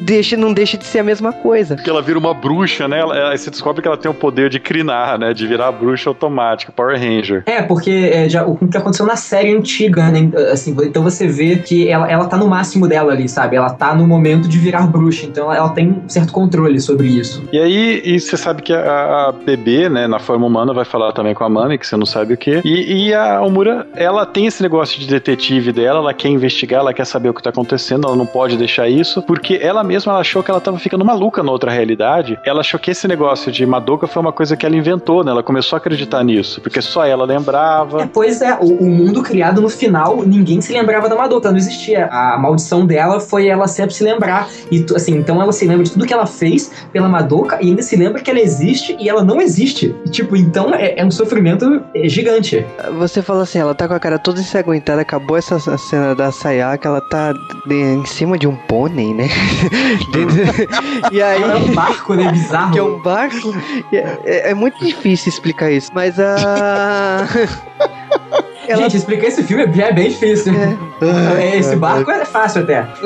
deixa, não deixa de ser a mesma coisa.
Porque ela vira uma bruxa, né? Ela- Aí você descobre que ela tem o poder de crinar, né? De virar bruxa automática, Power Ranger.
É, porque é, já, o que aconteceu na série antiga, né? Assim, então você vê que ela, ela tá no máximo dela ali, sabe? Ela tá no momento de virar bruxa, então ela, ela tem um certo controle sobre isso.
E aí, e você sabe que a, a bebê, né, na forma humana, vai falar também com a Mami, que você não sabe o que. E, e a Omura, ela tem esse negócio de detetive dela, ela quer investigar, ela quer saber o que tá acontecendo, ela não pode deixar isso, porque ela mesma ela achou que ela tava ficando maluca na outra realidade. Ela achou que esse negócio de Madoka foi uma coisa que ela inventou, né? Ela começou a acreditar nisso, porque só ela
É,
lembrava.
pois é, o, o mundo criado no final, ninguém se lembrava da Madoka, não existia. A maldição dela foi ela sempre se lembrar. E assim, então ela se lembra de tudo que ela fez pela Madoka e ainda se lembra que ela existe e ela não existe. E, tipo, então é, é um sofrimento é, gigante.
Você fala assim: ela tá com a cara toda ensanguentada, acabou essa essa cena da Sayaka, ela tá de- em cima de um pônei, né? [LAUGHS] E aí.
É um barco, né? Bizarro.
que é um barco. É, é- é muito difícil explicar isso, mas a. [LAUGHS] Ela
Gente, explicar esse filme é, é bem difícil. É, esse barco é fácil até. [LAUGHS]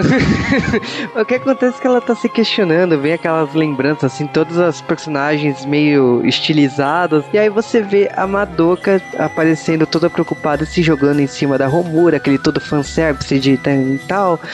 O que acontece é que ela tá se questionando, vem aquelas lembranças, assim, todas as personagens meio estilizadas, e aí você vê a Madoka aparecendo toda preocupada, se jogando em cima da Romura, aquele todo fanservice de tal e tal. [LAUGHS]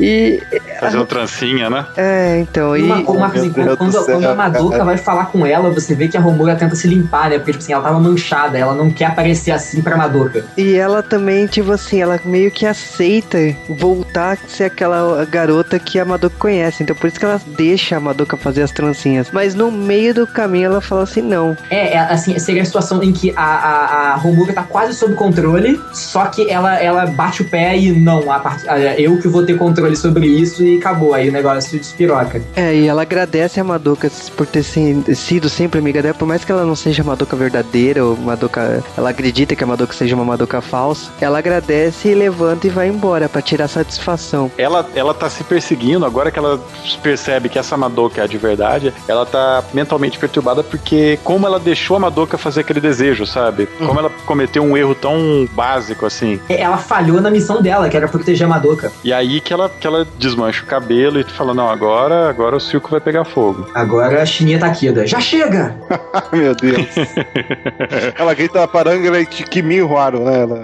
E.
Fazendo trancinha, né?
É, então,
E uma, uma, assim, quando,
do céu,
quando a Madoka vai falar com ela, você vê que a Romura tenta se limpar, né? Porque, tipo assim, ela tava manchada, ela não quer aparecer assim pra Madoka.
E ela também, tipo assim, ela meio que aceita voltar a ser aquela garota que a Madoka conhece. Então por isso que ela deixa a Madoka fazer as trancinhas. Mas no meio do caminho ela fala assim, não.
É, é, assim, seria a situação em que a, a, a Romura tá quase sob controle, só que ela, ela bate o pé e não, a part... a- eu que vou ter controle sobre isso e acabou. Aí o negócio despiroca.
É, e ela agradece a Madoka por ter sido sempre amiga dela, por mais que ela não seja a Madoka verdadeira, ou Madoka. Ela acredita que a Madoka seja uma Madoka falsa. Ela agradece e levanta e vai embora pra tirar satisfação.
Ela, ela tá se perseguindo, agora que ela percebe que essa Madoka é a de verdade, ela tá mentalmente perturbada porque como ela deixou a Madoka fazer aquele desejo, sabe? Como ela cometeu um erro tão básico assim.
Ela falhou na missão dela, que era proteger a Madoka.
E aí que ela, que ela desmancha o cabelo e fala, não, agora, agora o circo vai pegar fogo.
Agora a chininha tá queda. Já chega! [LAUGHS]
Meu Deus. [LAUGHS] Ela grita paranga e Tikimihuaro, né? Ela...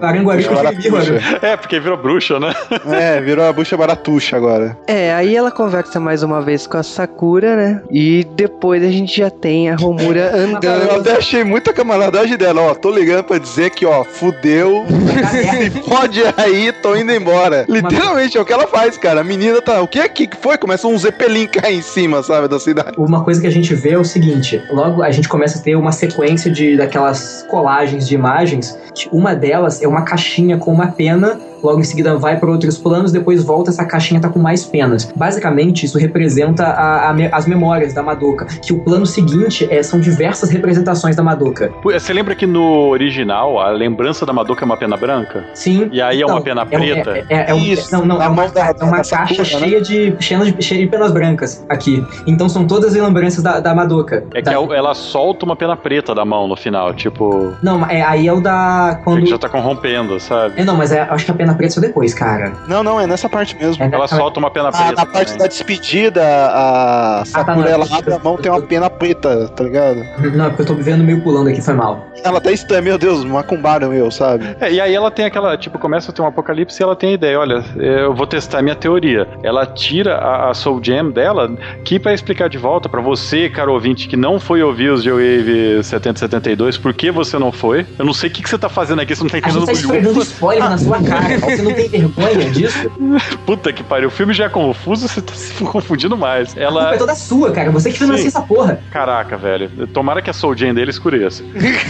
É, porque virou bruxa, né? [LAUGHS]
É, virou a bucha baratuxa agora.
É, aí ela conversa mais uma vez com a Sakura, né? E depois a gente já tem a Romura
Cara, [LAUGHS] eu
andando.
até achei muita camaradagem dela, ó. Tô ligando pra dizer que, ó, fudeu. Se [LAUGHS] pode aí, tô indo embora. Literalmente é o que ela faz, cara. A menina tá. O que é que foi? Começa um zeppelin cair em cima, sabe, da cidade.
Uma coisa que a gente vê é o seguinte: logo a gente começa a ter uma sequência de daquelas colagens de imagens. Uma delas é uma caixinha com uma pena logo em seguida vai para outros planos, depois volta, essa caixinha tá com mais penas. Basicamente, isso representa a- a me- as memórias da Madoka, que o plano seguinte é, são diversas representações da Madoka.
Você lembra que no original a lembrança da Madoka é uma pena branca?
Sim.
E aí é uma pena
é um-
preta?
É, é, é um-
Isso,
não, não,
na
é uma,
da-
é uma caixa
Sakura, né?
cheia, de, cheia, de, cheia de penas brancas aqui. Então são todas as lembranças da, da Madoka.
É que
Da-
ela- ela solta uma pena preta da mão no final, tipo.
Não, é, aí é o da. Quando.
Que já tá corrompendo, sabe?
É, não, mas é, acho que a pena preta saiu depois, cara.
Não, não, é nessa parte mesmo.
É,
Ela solta uma pena
Ah,
preta.
na parte
também.
da despedida, a Sakura
não,
ela
eu-
abre a mão tem uma pena preta, tá ligado?
Não, é porque eu tô vendo meio pulando aqui, foi mal.
Ela tá estranha, meu Deus, macumbaram eu, sabe?
É, e aí ela tem aquela, tipo, começa a ter um apocalipse e ela tem a ideia, olha, eu vou testar minha teoria. Ela tira a, a Soul Jam dela, que pra explicar de volta pra você, caro ouvinte, que não foi ouvir os G-Wave 7072, por que você não foi? Eu não sei o que, que você tá fazendo aqui, você não tá
A gente
entendendo
tá esfregando spoiler na sua cara. Você não tem vergonha disso? [LAUGHS]
Puta que pariu, o filme já é confuso, você tá se confundindo mais.
A culpa
Ela...
é toda sua, cara. Você que financia
Sim.
essa porra.
Caraca, velho. Tomara que a Soul Jane dele escureça.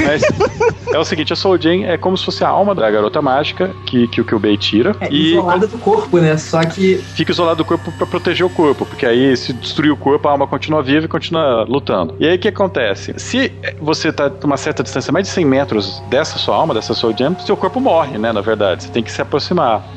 Mas é o seguinte, a Soul Jane é como se fosse a alma da garota mágica que, que o Kyubei tira.
É,
e
isolada do corpo, né? Só que.
fica isolado do corpo pra proteger o corpo, porque aí se destruir o corpo, a alma continua viva e continua lutando. E aí o que acontece? Se você tá a uma certa distância, mais de 100 metros dessa sua alma, dessa Soul Jam, seu corpo morre, né, na verdade. Você tem que se aproximar.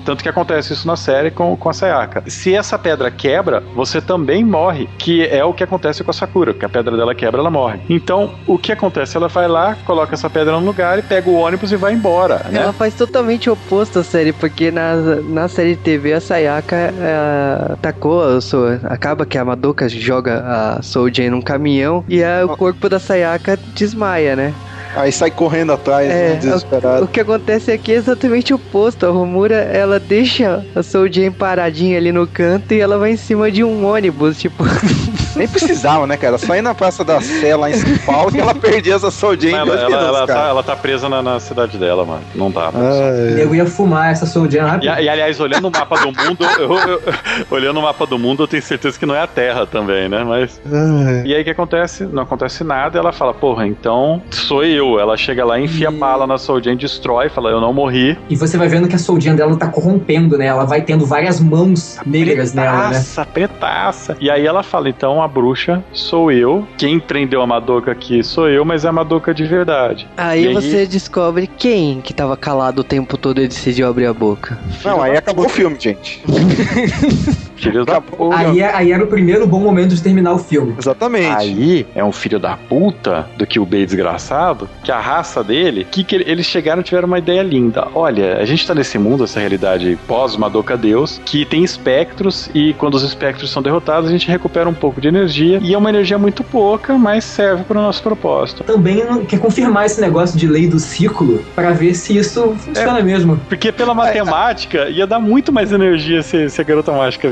Tanto que acontece isso na série com, com a Sayaka. Se essa pedra quebra, você também morre, que é o que acontece com a Sakura, porque a pedra dela quebra, ela morre. Então, o que acontece? Ela vai lá, coloca essa pedra no lugar e pega o ônibus e vai embora, né?
Ela faz totalmente oposto à série, porque na, na série de TV a Sayaka é, atacou, a acaba que a Madoka joga a Soul Jane num caminhão e o corpo da Sayaka desmaia, né?
Aí sai correndo atrás,
É,
né, desesperado.
O que acontece aqui é exatamente o oposto. A Romura, ela deixa a Soul Jane paradinha ali no canto e ela vai em cima de um ônibus, tipo... [LAUGHS]
Nem precisava, né, cara? Só ir na Praça da Sé lá em São Paulo que ela perdia essa Soul
Ela, ela-
minutos,
ela tá, ela tá presa na, na cidade dela, mano. Não dá.
Ai.
Eu ia fumar essa Soul Jam
E,
rápido.
e, aliás, olhando o mapa do mundo, eu- eu- [LAUGHS] olhando o mapa do mundo, eu tenho certeza que não é a Terra também, né? Mas.
Ai.
E aí o que acontece? Não acontece nada, ela fala, porra, então sou eu. Ela chega lá, enfia a bala na Soul Jane, destrói, fala, eu não morri.
E você vai vendo que a Soul Jam dela tá corrompendo, né? Ela vai tendo várias mãos negras nela, né?
Pretaça, pretaça. E aí ela fala, então a bruxa sou eu. Quem prendeu a Madoka aqui sou eu, mas é a Madoka de verdade.
Aí
aí-
você descobre quem que tava calado o tempo todo e decidiu abrir a boca.
Não, aí acabou o filme, gente. [LAUGHS]
Filho da puta.
Aí, é- aí era o primeiro bom momento de terminar o filme.
Exatamente.
Aí é um filho da puta do que o Bey desgraçado, que a raça dele, que, que eles chegaram e tiveram uma ideia linda. Olha, a gente tá nesse mundo, essa realidade pós-Madoka Deus, que tem espectros e quando os espectros são derrotados, a gente recupera um pouco de energia e é uma energia muito pouca, mas serve para o nosso propósito.
Também quer confirmar esse negócio de lei do ciclo pra ver se isso funciona mesmo.
Porque pela matemática ia dar muito mais energia se, se a garota mágica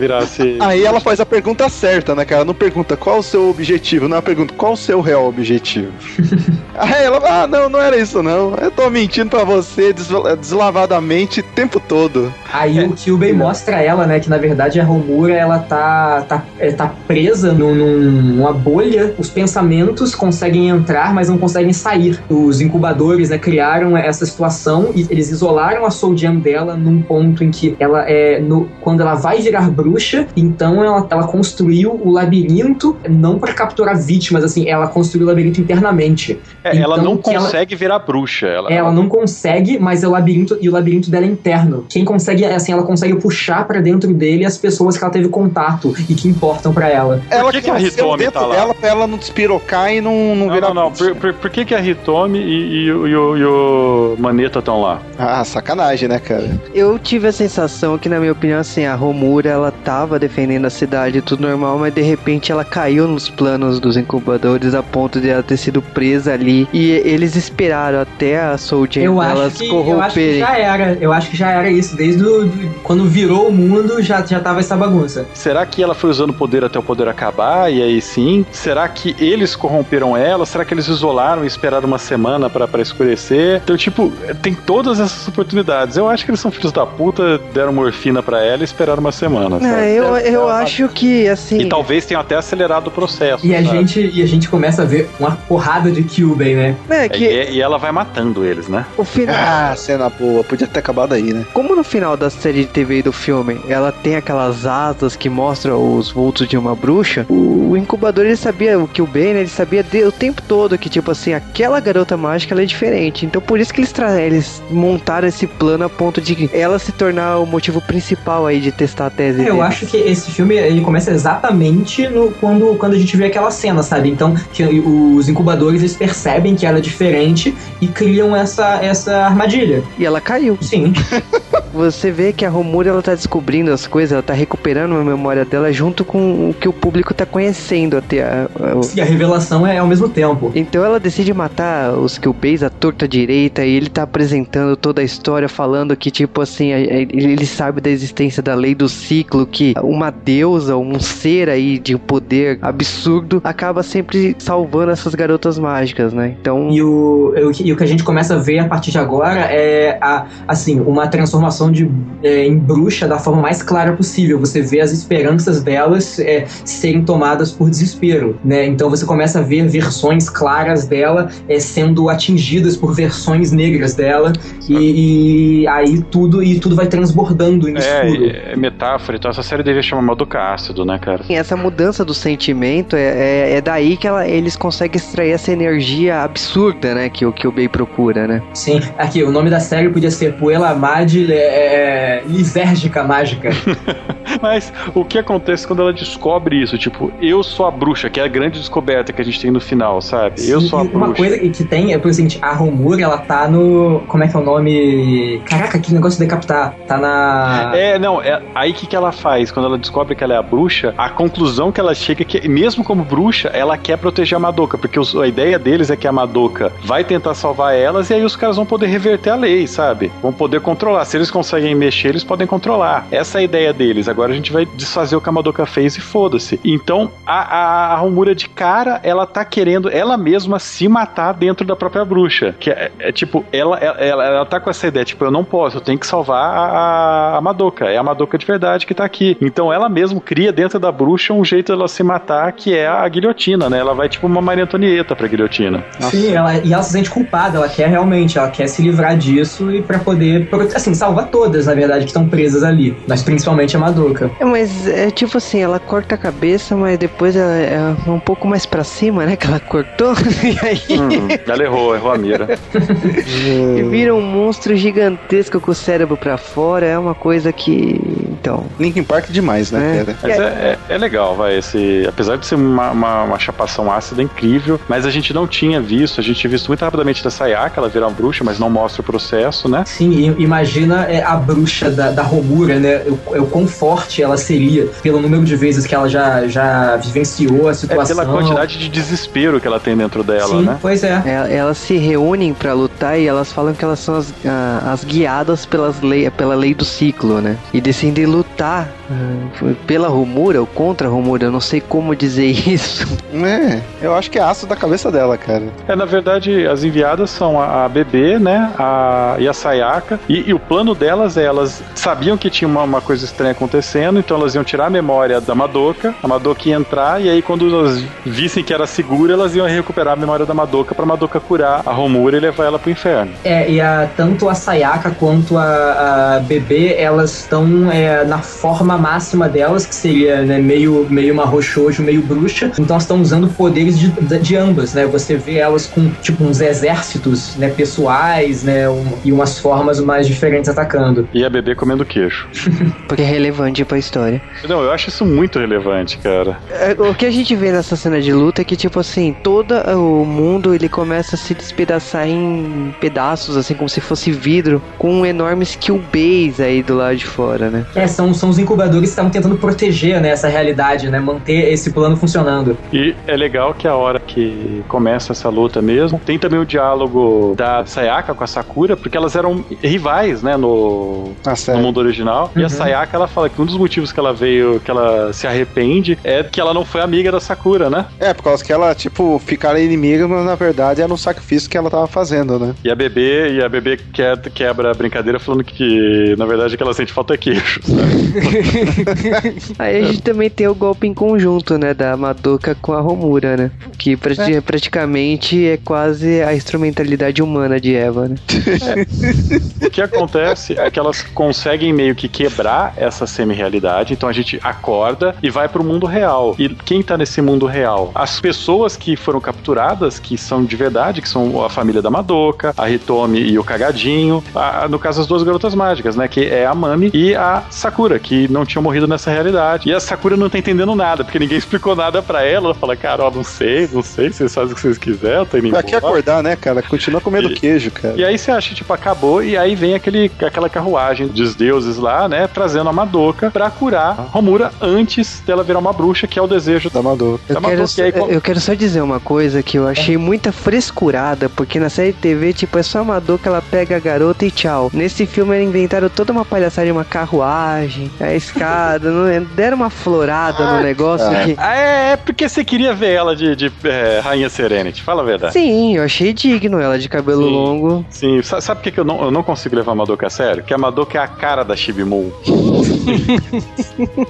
Aí ela faz a pergunta certa, né, cara? Não pergunta qual o seu objetivo, não ela pergunta qual o seu real objetivo. [LAUGHS] Aí ela, ah, não, não era isso não. Eu tô mentindo pra você des- deslavadamente o tempo todo.
Aí o Kyubey mostra ela, né, que na verdade a Romura, ela tá, tá, é, tá presa num- num- numa bolha, os pensamentos conseguem entrar, mas não conseguem sair. Os incubadores, né, criaram essa situação e eles isolaram a Soul Jam dela num ponto em que ela é, no, quando ela vai virar bruxa, então ela, ela construiu o labirinto, não para capturar vítimas, assim, ela construiu o labirinto internamente.
É, ela
então
não
que ela-
consegue virar bruxa. Ela,
Ela não consegue, mas é o labirinto e o labirinto dela é interno. Quem consegue, assim, ela consegue puxar pra dentro dele as pessoas que ela teve contato e que importam pra ela.
Ela
que que a
cresceu
Hitomi tá lá?
dela pra ela não despirocar e não, não
Não,
virar
não, não.
bruxa.
Por, por- por que, que a Hitomi e, e o- e o- e o Maneta estão lá?
Ah, sacanagem, né, cara?
Eu tive a sensação que, na minha opinião, assim, a Romura, ela tava defendendo a cidade, tudo normal, mas de repente ela caiu nos planos dos incubadores a ponto de ela ter sido presa ali. E eles esperaram até a Soul Jam
Eu acho, que, eu acho que
corromperem.
já era. Eu acho que já era isso. Desde do- quando virou o mundo, já, já tava essa bagunça.
Será que ela foi usando o poder até o poder acabar? E aí sim? Será que eles corromperam ela? Será que eles isolaram e esperaram uma semana pra pra escurecer? Então, tipo, tem todas essas oportunidades. Eu acho que eles são filhos da puta, deram morfina pra ela e esperaram uma semana, sabe?
É, É, eu, eu acho que, assim.
E talvez tenha até acelerado o processo.
E a,
sabe?
gente, e a gente começa a ver uma porrada de Kyubey, né?
É,
É,
que
e, e ela vai matando eles, né?
o final. [LAUGHS]
Ah, cena boa. Podia ter acabado aí, né?
Como no final da série de TV e do filme ela tem aquelas asas que mostram os vultos de uma bruxa, o, o incubador ele sabia, o que o Ben, ele sabia de- o tempo todo que, tipo assim, aquela garota mágica ela é diferente. Então por isso que eles, tra- eles montaram esse plano a ponto de ela se tornar o motivo principal aí de testar a tese
É, eu. Acho que esse filme ele começa exatamente no, quando, quando a gente vê aquela cena, sabe? Então, que os incubadores eles percebem que ela é diferente e criam essa, essa armadilha.
E ela caiu.
Sim. [LAUGHS]
Você vê que a Romura ela tá descobrindo as coisas, ela tá recuperando a memória dela junto com o que o público tá conhecendo até a, a-
E a revelação é ao mesmo tempo.
Então ela decide matar os Killbays à torta direita e ele tá apresentando toda a história, falando que, tipo assim, a- a- ele sabe da existência da lei do ciclo, que uma deusa, um ser aí de poder absurdo, acaba sempre salvando essas garotas mágicas, né? Então.
E o, e o que- e o que a gente começa a ver a partir de agora é, a, assim, uma transformação de, é, em bruxa da forma mais clara possível. Você vê as esperanças delas é, serem tomadas por desespero, né? Então você começa a ver versões claras dela é, sendo atingidas por versões negras dela e, e aí tudo e tudo vai transbordando em
É,
escuro.
é metáfora, então essa série devia chamar Madoka Ácido, né, cara?
E Essa mudança do sentimento é, é, é daí que ela- eles conseguem extrair essa energia absurda, né? Que, o- que o Bey procura, né?
Sim, aqui, o nome da série podia ser Puella Mad é, Lisérgica Mágica. [LAUGHS]
Mas o que acontece quando ela descobre isso? Tipo, eu sou a bruxa, que é a grande descoberta que a gente tem no final, sabe? Eu
Sim,
sou a
e Uma
bruxa.
coisa que tem é, por seguinte, a Romura, ela tá no. Como é que é o nome? Caraca, que negócio de decapitar. Tá na.
É, não, é aí que que ela faz? Quando ela descobre que ela é a bruxa, a conclusão que ela chega é que, mesmo como bruxa, ela quer proteger a Madoka, porque os- a ideia deles é que a Madoka vai tentar salvar elas e aí os caras vão poder reverter a lei, sabe? Vão poder controlar. Se eles conseguem mexer, eles podem controlar. Essa é a ideia deles. Agora a gente vai desfazer o que a Madoka fez e foda-se. Então, a, a, a Romura de cara, ela tá querendo ela mesma se matar dentro da própria bruxa. Que é, é tipo, ela, ela, ela, tá com essa ideia, tipo, eu não posso, eu tenho que salvar a, a, a Madoka. É a Madoka de verdade que tá aqui. Então ela mesmo cria dentro da bruxa um jeito dela se matar, que é a guilhotina, né? Ela vai tipo uma Maria Antonieta pra guilhotina.
Sim, ela, e ela se sente culpada, ela quer realmente, ela quer se livrar disso e pra poder, assim, salvar todas, na verdade, que estão presas ali, mas principalmente a Madoka.
É, mas é tipo assim, ela corta a cabeça, mas depois ela é um pouco mais pra cima, né? Que ela cortou. [LAUGHS] e aí
Hum, ela errou, errou a mira.
e [LAUGHS] vira um monstro gigantesco com o cérebro pra fora. É uma coisa que. Então.
Linkin Park demais, né,
É.
Mas é, é, é legal, vai. Esse, apesar de ser uma, uma, uma chapação ácida incrível, mas a gente não tinha visto, a gente tinha visto muito rapidamente da Sayaka, ela virar uma bruxa, mas não mostra o processo, né?
Sim, imagina é, a bruxa da, da Romura, né? O, o quão forte ela seria pelo número de vezes que ela já, já vivenciou a
É
situação.
pela quantidade de desespero que ela tem dentro dela,
Sim,
né?
pois é.
é- Elas se reúnem pra lutar e elas falam que elas são as, a- as guiadas pelas lei, pela lei do ciclo, né? E decidem lutar ah, pela Romura ou contra a Romura, eu não sei como dizer [LAUGHS] isso.
É, eu acho que é aço da cabeça dela, cara.
É, na verdade, as enviadas são a, a Bebê, né? A, e a Sayaka. E, e o plano delas é, elas sabiam que tinha uma, uma coisa estranha acontecendo, então elas iam tirar a memória da Madoka, a Madoka ia entrar, e aí quando elas vissem que era segura, elas iam recuperar a memória da Madoka pra Madoka curar a Romura e levar ela pro inferno.
É, e a, tanto a Sayaka quanto a, a Bebê, elas estão é, na forma máxima delas, que seria né, meio, meio uma roxojo, meio bruxa. Então elas estão usando poderes de, de, de ambas, né? Você vê elas com, tipo, uns exércitos, né, pessoais, né? um- e umas formas mais diferentes atacando.
E a Bebê comendo queijo. [LAUGHS]
Porque é relevante pra história.
Não, eu acho isso muito relevante, cara.
É, O que a gente vê nessa cena de luta é que, tipo assim, todo o mundo ele começa a se despedaçar em pedaços, assim, como se fosse vidro, com enormes killbays aí do lado de fora, né?
É, são, são os incubadores que estavam tentando proteger né, essa realidade, né? Manter esse plano funcionando.
E é legal que a hora que começa essa luta mesmo, tem também o diálogo da Sayaka com a Sakura, porque elas eram rivais, né, no,
Ah,
no mundo original. E a
Uhum.
Sayaka, ela fala que um dos motivos que ela veio, que ela se arrepende, é que ela não foi amiga da Sakura, né?
É, por causa que ela, tipo, ficaram inimiga, mas na verdade era um sacrifício que ela tava fazendo, né?
E a bebê, e a bebê que- quebra a brincadeira falando que, na verdade, que ela sente falta é queijo. [LAUGHS]
Aí a gente também tem o golpe em conjunto, né? Da Madoka com a Romura, né? Que prati- praticamente é quase a instrumentalidade humana de Eva, né? [LAUGHS]
O que acontece é que elas conseguem meio que quebrar essa semi-realidade, então a gente acorda e vai pro mundo real. E quem tá nesse mundo real? As pessoas que foram capturadas, que são de verdade, que são a família da Madoka, a Hitomi e o Cagadinho, a- no caso as duas garotas mágicas, né, que é a Mami e a Sakura, que não tinham morrido nessa realidade. E a Sakura não tá entendendo nada, porque ninguém [LAUGHS] explicou nada pra ela. Ela fala, cara, ó, não sei, não sei, vocês fazem o que vocês quiserem, eu tô indo
Pra que
embora."
acordar, né, cara? Continua comendo
E-
queijo, cara.
E aí você acha, tipo, acabou, e aí vem aquele, aquela carruagem dos deuses lá, né? Trazendo a Madoka pra curar Romura antes dela virar uma bruxa, que é o desejo
Da Madoka.
Eu
da
quero,
Madoka.
só,
E aí, qual-
eu quero só dizer uma coisa que eu achei muita frescurada, porque na série TV, tipo, é só a Madoka, ela pega a garota e tchau. Nesse filme, eles inventaram toda uma palhaçada, uma carruagem, a escada, não é? deram uma florada no negócio que...
Ah, é, é porque você queria ver ela de, de é, Rainha Serenity, fala a verdade.
Sim, eu achei digno ela de cabelo
Sim.
longo.
Sim, sa- sabe por que, eu, não, eu não consigo levar a Madoka a sério? Que a Madoka é a cara da Shibimu. [LAUGHS]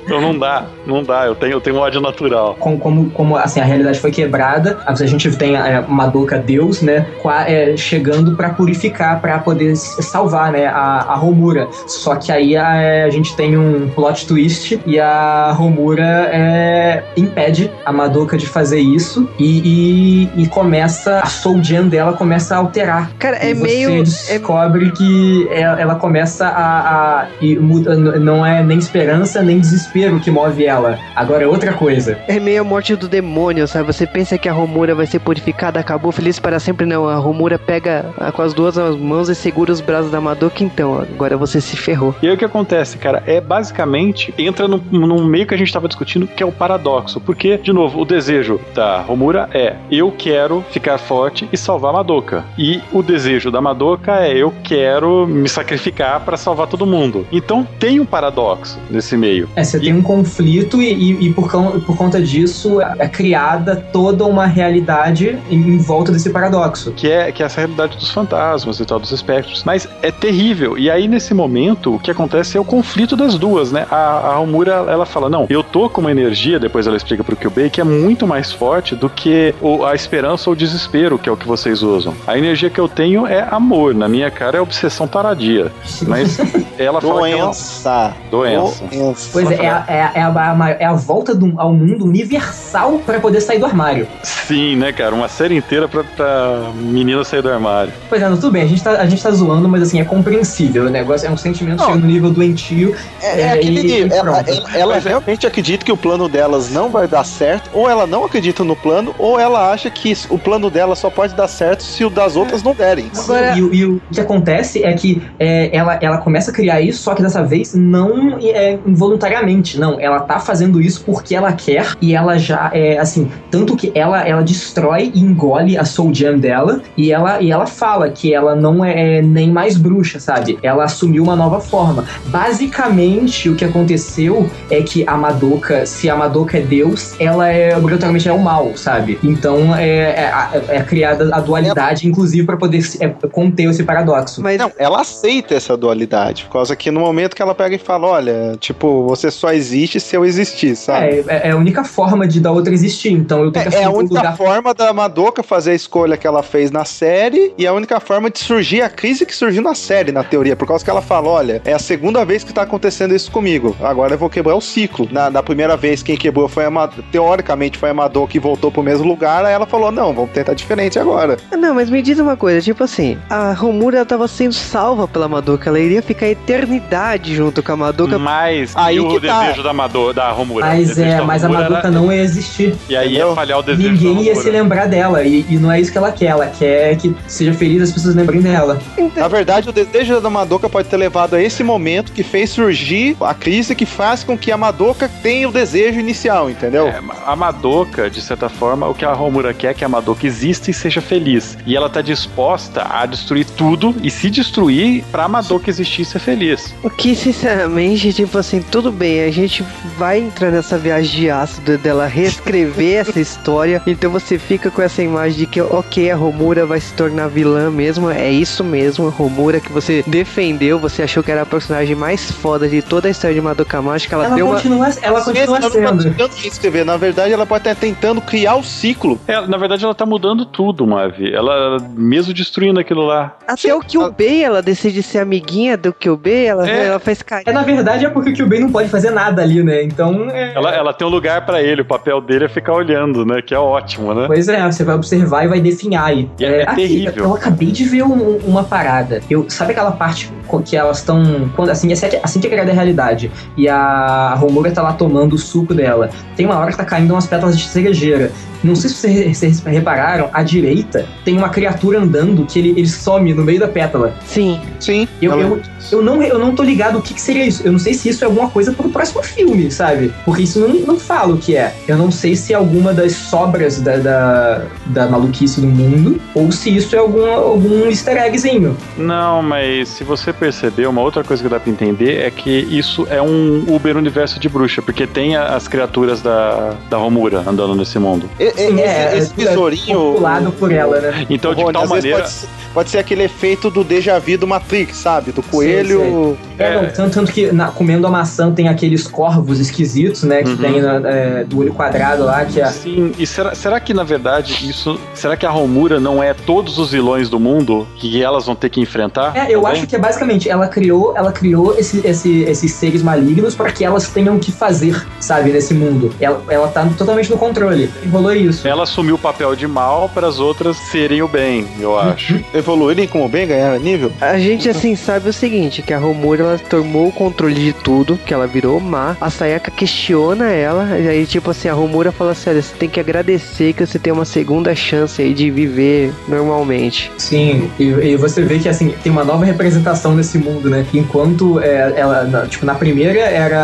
então não dá, não dá, eu tenho, eu tenho um ódio natural.
como, como, como, assim, a realidade foi quebrada, a gente tem a Madoka Deus, né, é, chegando pra purificar, pra poder salvar, né, a, a Romura. Só que aí a, a gente tem um plot twist e a Romura é, impede a Madoka de fazer isso e, e, e começa, a Soul Gem dela começa a alterar.
Cara, é
E
meio...
Você
É,
descobre que ela, ela começa a. a e muda, não é nem esperança nem desespero que move ela. Agora é outra coisa.
é meio a morte do demônio, sabe? Você pensa que a Romura vai ser purificada, acabou feliz para sempre, não. A Romura pega com as duas mãos e segura os braços da Madoka, então agora você se ferrou.
E aí o que acontece, cara, é basicamente entra num, num meio que a gente estava discutindo, que é o paradoxo. Porque, de novo, o desejo da Romura é eu quero ficar forte e salvar a Madoka. E o desejo da Madoka é eu quero me sacrificar para salvar todo mundo. Então tem um paradoxo nesse meio.
É, você
E-
tem um conflito e, e- e por, por conta disso é criada toda uma realidade em, em volta desse paradoxo.
Que é, que é essa realidade dos fantasmas e tal, dos espectros. Mas é terrível. E aí, nesse momento, o que acontece é o conflito das duas, né? A, a Romura, ela fala: Não, eu tô com uma energia, depois ela explica pro Kyubei, que é muito mais forte do que o- a esperança ou o desespero, que é o que vocês usam. A energia que eu tenho é amor. Na minha cara é obsessão taradia. Mas [LAUGHS] ela fala que ela...
Doença.
Doença.
Doença.
Pois é, é a, é é a- ma- é a volta do- ao mundo universal pra poder sair do armário.
Sim, né, cara? Uma série inteira pra, pra menina sair do armário.
Pois é, não, tudo bem, a gente, tá, a gente tá zoando, mas assim, é compreensível. O negócio é um sentimento
Não.
no nível doentio.
É, é
É,
aquele
e-
nível.
e
Ela, ela- ela
é-
realmente acredita que o plano delas não vai dar certo, ou ela não acredita no plano, ou ela acha que o plano dela só pode dar certo se o das outras não derem.
Agora-
E, o- e o que acontece é que é, ela, ela começa a criar isso, só que dessa vez não é, involuntariamente. Não, ela tá fazendo isso porque ela quer e ela já é assim. Tanto que ela, ela destrói e engole a Soul Gem dela e ela, e ela fala que ela não é nem mais bruxa, sabe? Ela assumiu uma nova forma. Basicamente, o que aconteceu é que a Madoka, se a Madoka é Deus, ela é obrigatoriamente é o mal, sabe? Então é, é, é criada a dualidade, inclusive, pra poder se- é, conter esse paradoxo.
Mas
Não, ela aceita essa dualidade, por causa que no momento que ela pega e fala, olha, tipo, você só existe se eu existir, sabe?
É, é, é a única forma de da outra existir, então eu tenho que
É, é a única
lugar.
forma da Madoka fazer a escolha que ela fez na série e a única forma de surgir a crise que surgiu na série, na teoria. Por causa que ela fala: olha, é a segunda vez que tá acontecendo isso comigo. Agora eu vou quebrar o ciclo. Na, na primeira vez, quem quebrou foi a. Teoricamente foi a Madoka que voltou pro mesmo lugar. Aí ela falou: não, vamos tentar diferente agora.
Não, mas me diz uma coisa, tipo assim, a Romura tava sendo salva pela Madoka, ela iria ficar a eternidade junto com a Madoka.
Mas
Aí
e o
que tá.
desejo da, Mado, da Romura?
Mas, é, mas a Madoka
era-
não ia existir.
E aí ia
Entendeu?
falhar o desejo
Ninguém
da
ia se lembrar dela. E, e não é isso que ela quer. Ela quer que seja feliz as pessoas lembrem dela.
Na verdade, o desejo da Madoka pode ter levado a esse momento que fez surgir a crise que faz com que a Madoka tenha o desejo inicial, entendeu?
É, a Madoka, de certa forma, o que a Romura quer é que a Madoka exista e seja feliz. E ela tá disposta a destruir tudo e se destruir pra Madoka existir e ser feliz.
O que, sinceramente, tipo assim, tudo bem, a gente vai entrar nessa viagem de ácido dela reescrever [LAUGHS] essa história, então você fica com essa imagem de que, ok, a Romura vai se tornar vilã mesmo, é isso mesmo, a Romura que você defendeu, você achou que era a personagem mais foda foda de toda a história de Madoka Mágica, ela,
Ela
deu uma.
continua, ela
Às vezes
continua
ela não tá
sendo.
tentando reescrever, na verdade ela pode estar tentando criar o ciclo.
É, na verdade, ela tá mudando tudo, Mavi. Ela, mesmo destruindo aquilo lá.
Até o Kyubei, ela decide ser amiguinha do Kyubei, ela,
É.
ela faz carinho.
É, na verdade, é porque o Kyubey não pode fazer nada ali, né? Então, é...
Ela, ela tem um lugar pra ele, o papel dele é ficar olhando, né? Que é ótimo, né?
Pois é, você vai observar e vai definhar aí.
E é terrível.
Eu, acabei de ver um- uma parada. Eu, sabe aquela parte que elas estão. quando- Assim, assim, que- assim que é criada a realidade. E a Romura tá lá tomando o suco dela. Tem uma hora que tá caindo umas pétalas de cerejeira. Não sei se vocês, vocês repararam, à direita tem uma criatura andando que ele, ele some no meio da pétala.
Sim.
Sim.
Eu, eu, eu, não, eu não tô ligado o que, que seria isso. Eu não sei se isso é alguma coisa pro próximo filme, sabe? Porque isso não, não fala o que é. Eu não sei se é alguma das sobras da, da, da maluquice do mundo ou se isso é algum, algum easter eggzinho.
Não, mas se você perceber, uma outra coisa que dá pra entender é que isso é um Uber universo de bruxa, porque tem a- as criaturas da, da Romura andando nesse mundo.
E- e-
Sim,
esse, esse besourinho.
populado por ela, né?
Então, de tal maneira.
pode, ser- pode ser aquele efeito do déjà vu do Matrix, sabe? Do coelho.
É,
É.
não, tanto, tanto que na- comendo a maçã tem aqueles corvos esquisitos, né? Que
Uhum.
tem na- é, do olho quadrado lá, que é.
Sim, e será, será que na verdade isso. Será que a Romura não é todos os vilões do mundo que elas vão ter que enfrentar?
É, eu
também?
acho que é basicamente, ela criou, ela criou esse, esse- esses seres malignos para que elas tenham que fazer, sabe, nesse mundo. Ela, ela tá totalmente no controle. Rolou isso.
Ela assumiu o papel de mal para as outras serem o bem, eu acho.
Evoluírem como bem, ganharam nível.
A gente, assim, sabe o seguinte, que a Romura, ela tomou o controle de tudo, que ela virou má. A Sayaka questiona ela, e aí, tipo assim, a Romura fala assim, olha, você tem que agradecer que você tem uma segunda chance aí de viver normalmente.
Sim, e, e você vê que assim, tem uma nova representação nesse mundo, né? Enquanto é, ela, na- tipo, na primeira era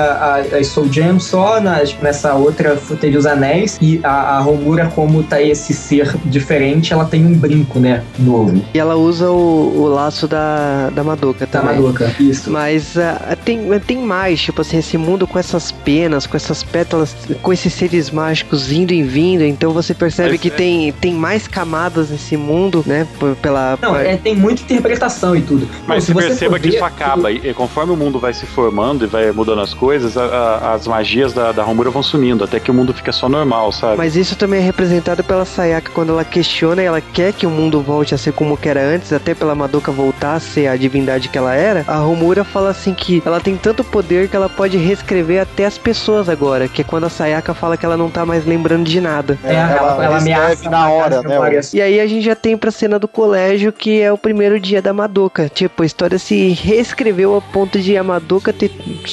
a, a Soul Jam só, na, nessa outra teria os anéis, e a, a Romura, como tá esse ser diferente, ela tem um brinco, né? Novo.
E ela usa o, o laço da, da Madoka
Da
também.
Madoka. Isso.
Mas ah, tem, tem mais, tipo assim, esse mundo com essas penas, com essas pétalas, com esses seres mágicos indo e vindo, então você percebe
Mas
que
é-
tem, tem mais camadas nesse mundo, né? Pela.
Não, é, tem muita interpretação e tudo.
Mas
Bom,
você perceba
for
que
ver,
isso acaba, e, e conforme o mundo vai se formando e vai mudando as coisas, a- a- as magias da, da Romura vão sumindo, até que o mundo fica só normal, sabe?
Mas isso também é representado pela Sayaka quando ela questiona e ela quer que o mundo volte a ser como que era antes, até pela Madoka voltar a ser a divindade que ela era. A Romura fala assim que ela tem tanto poder que ela pode reescrever até as pessoas agora, que é quando a Sayaka fala que ela não tá mais lembrando de nada.
É, ela, ela,
ela
ameaça
na hora, né.
E aí a gente já tem pra cena do colégio, que é o primeiro dia da Madoka. Tipo, a história se reescreveu a ponto de a Madoka ter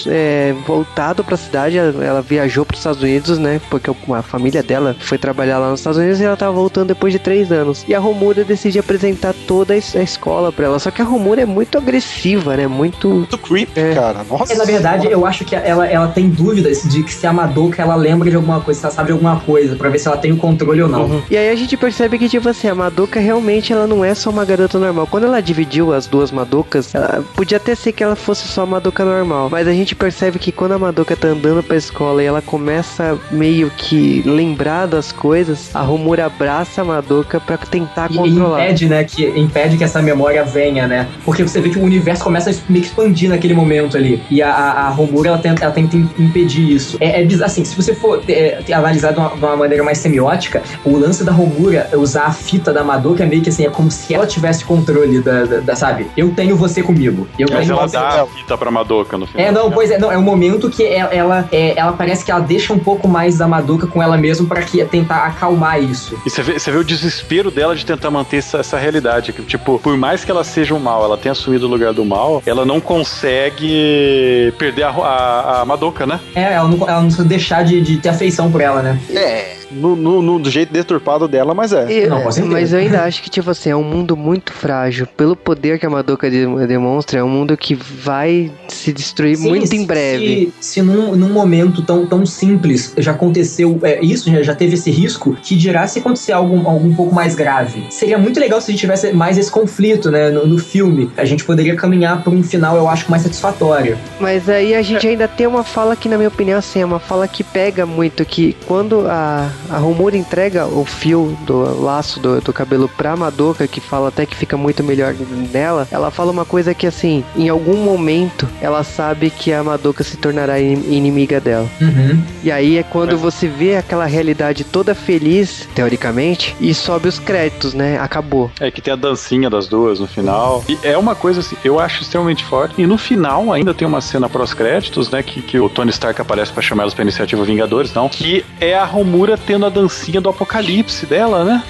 é, voltado pra cidade. Ela, viajou pros Estados Unidos, né? Porque a família dela foi trabalhar lá nos Estados Unidos e ela tava voltando depois de três anos. E a Romura decide apresentar toda a es- a escola pra ela. Só que a Romura é muito agressiva, né? Muito.
Muito creepy,
É.
cara. Nossa.
É, na verdade, eu acho que ela, ela tem dúvidas de que se a Madoka ela lembra de alguma coisa, se ela sabe de alguma coisa, pra ver se ela tem o controle ou não.
E aí a gente percebe que, tipo assim, a Madoka realmente ela não é só uma garota normal. Quando ela dividiu as duas Madokas, ela podia até ser que ela fosse só a Madoka normal. Mas a gente percebe que quando a Madoka tá andando pra escola e ela começa meio que lembrar das coisas, a Romura abraça a Madoka pra tentar
E, e
controlar.
impede, né, que impede que essa memória venha, né? Porque você vê que o universo começa a meio que expandir naquele momento ali. E a, a, a Romura, ela tenta, ela tenta impedir isso. É, é assim, se você for é, analisar de uma, de uma maneira mais semiótica, o lance da Romura é usar a fita da Madoka é meio que assim, é como se ela tivesse controle da, da- da- sabe? Eu tenho você comigo. Eu
Mas
tenho
ela
você
dá a fita pra Madoka no final.
É, não, pois é, não, é um momento que ela, ela, é, ela parece que ela deixa um pouco mais da Madoka com ela mesma pra que, tentar acalmar isso.
E você vê, você vê o desespero dela de tentar manter essa, essa realidade. Que, tipo, por mais que ela seja o mal, ela tenha assumido o lugar do mal, ela não consegue perder a, a, a Madoka, né?
É, ela não, ela não precisa deixar de, de ter afeição por ela, né?
É, no, no- no- do jeito deturpado dela, mas é.
E-
Não,
mas eu ainda acho que, tipo assim, é um mundo muito frágil. Pelo poder que a Madoka de- demonstra, é um mundo que vai se destruir
Sim,
muito
se-
em breve.
Se, se num, num momento tão, tão simples já aconteceu é, isso, já, já teve esse risco, que dirá se acontecer algo, algo um pouco mais grave. Seria muito legal se a gente tivesse mais esse conflito, né, no, no filme. A gente poderia caminhar para um final, eu acho, mais satisfatório.
Mas aí a gente ainda tem uma fala que, na minha opinião, assim, é uma fala que pega muito, que quando a, a Romura entrega o fio do laço do, do cabelo pra Madoka, que fala até que fica muito melhor nela. Ela fala uma coisa que, assim, em algum momento ela sabe que a Madoka se tornará in- inimiga dela.
Uhum.
E aí é quando você vê aquela realidade toda feliz, teoricamente, e sobe os créditos, né? Acabou.
É que tem a dancinha das duas no final. E é uma coisa assim, eu acho extremamente forte. E no final ainda tem uma cena pós-créditos, né? Que, que o Tony Stark aparece pra chamar elas pra iniciativa Vingadores, não. Que é a Romura tendo a dancinha do apocalipse dela, né?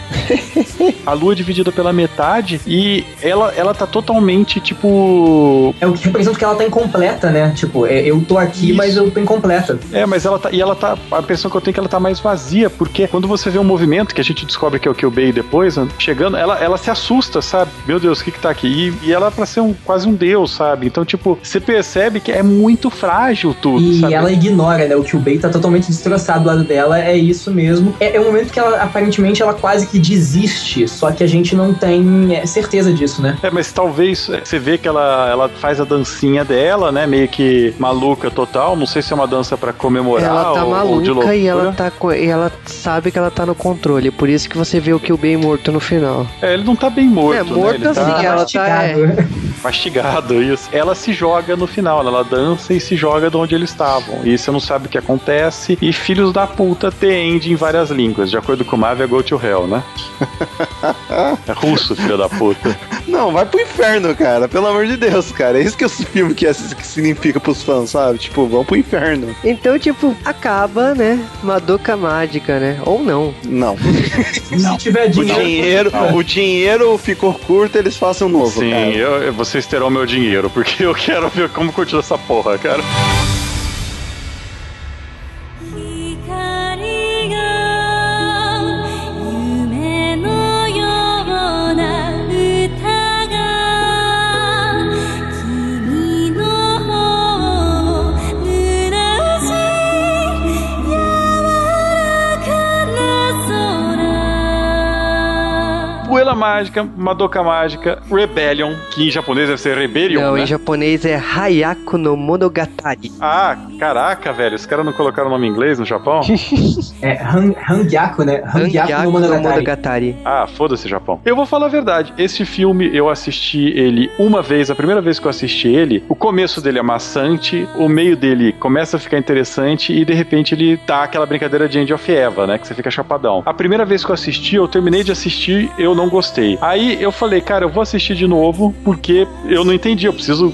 [LAUGHS] a lua dividida pela metade. E ela, ela tá totalmente, tipo.
É o que representa que ela tá incompleta, né? Tipo, é, eu tô aqui,
Isso.
mas eu tô incompleta.
É, mas ela tá. E ela tá. A impressão que eu tenho é que ela tá mais vazia, porque quando você vê um movimento que a gente descobre que é o Kyubei depois, né, chegando, ela, ela se assusta, sabe? Meu Deus, o que que tá aqui? E, e ela é pra ser um, quase um deus, sabe? Então, tipo, você percebe que é muito frágil tudo,
E
sabe?
ela ignora, né? O que o Bay tá totalmente destroçado do lado dela, é isso mesmo. É, é um momento que ela, aparentemente, ela quase que desiste, só que a gente não tem é, certeza disso, né?
É, mas talvez é, você vê que ela, ela faz a dancinha dela, né? Meio que maluca total. Não sei se é uma dança pra comemorar
ela tá
ou, ou de loucura.
maluca e ela tá e ela sabe que ela tá no controle. Por isso que você vê o Kyubey morto no final.
É, ele não tá bem morto,
É,
né?
morto
tá
assim, ela tá-
mastigado. [LAUGHS]
mastigado, isso. Ela se joga no final, ela dança e se joga de onde eles estavam. E você não sabe o que acontece. E filhos da puta tem em várias línguas. De acordo com o Mav, é Go to Hell, né? [LAUGHS] é russo, filho da puta.
Não, vai pro inferno, cara. Pelo amor de Deus, cara. É isso que esse filme que, que significa pros fãs, sabe? Tipo, vão pro inferno.
Então, tipo, acaba, né? Madoka mágica, né? Ou não.
Não. [LAUGHS]
Se tiver
O
dinheiro.
dinheiro, o dinheiro ficou curto, eles façam novo,
Sim,
cara.
eu, eu- vocês terão meu dinheiro, porque eu quero ver como continua essa porra, cara. Mágica, Madoka Mágica, Rebellion, que em japonês deve ser Rebellion,
não,
né?
em japonês é Hayako no Monogatari.
Ah, caraca, velho, os caras não colocaram o nome em inglês no Japão? [LAUGHS]
É Han- Hangyaku, né? Hangyaku
Hangyaku
no
no
Monogatari.
Monogatari.
Ah, foda-se, Japão. Eu vou falar a verdade. Esse filme, eu assisti ele uma vez, a primeira vez que eu assisti ele, o começo dele é maçante, o meio dele começa a ficar interessante e de repente ele tá aquela brincadeira de End of Eva, né? Que você fica chapadão. A primeira vez que eu assisti, eu terminei de assistir, eu não gostei. Aí eu falei, cara, eu vou assistir de novo porque eu não entendi. Eu preciso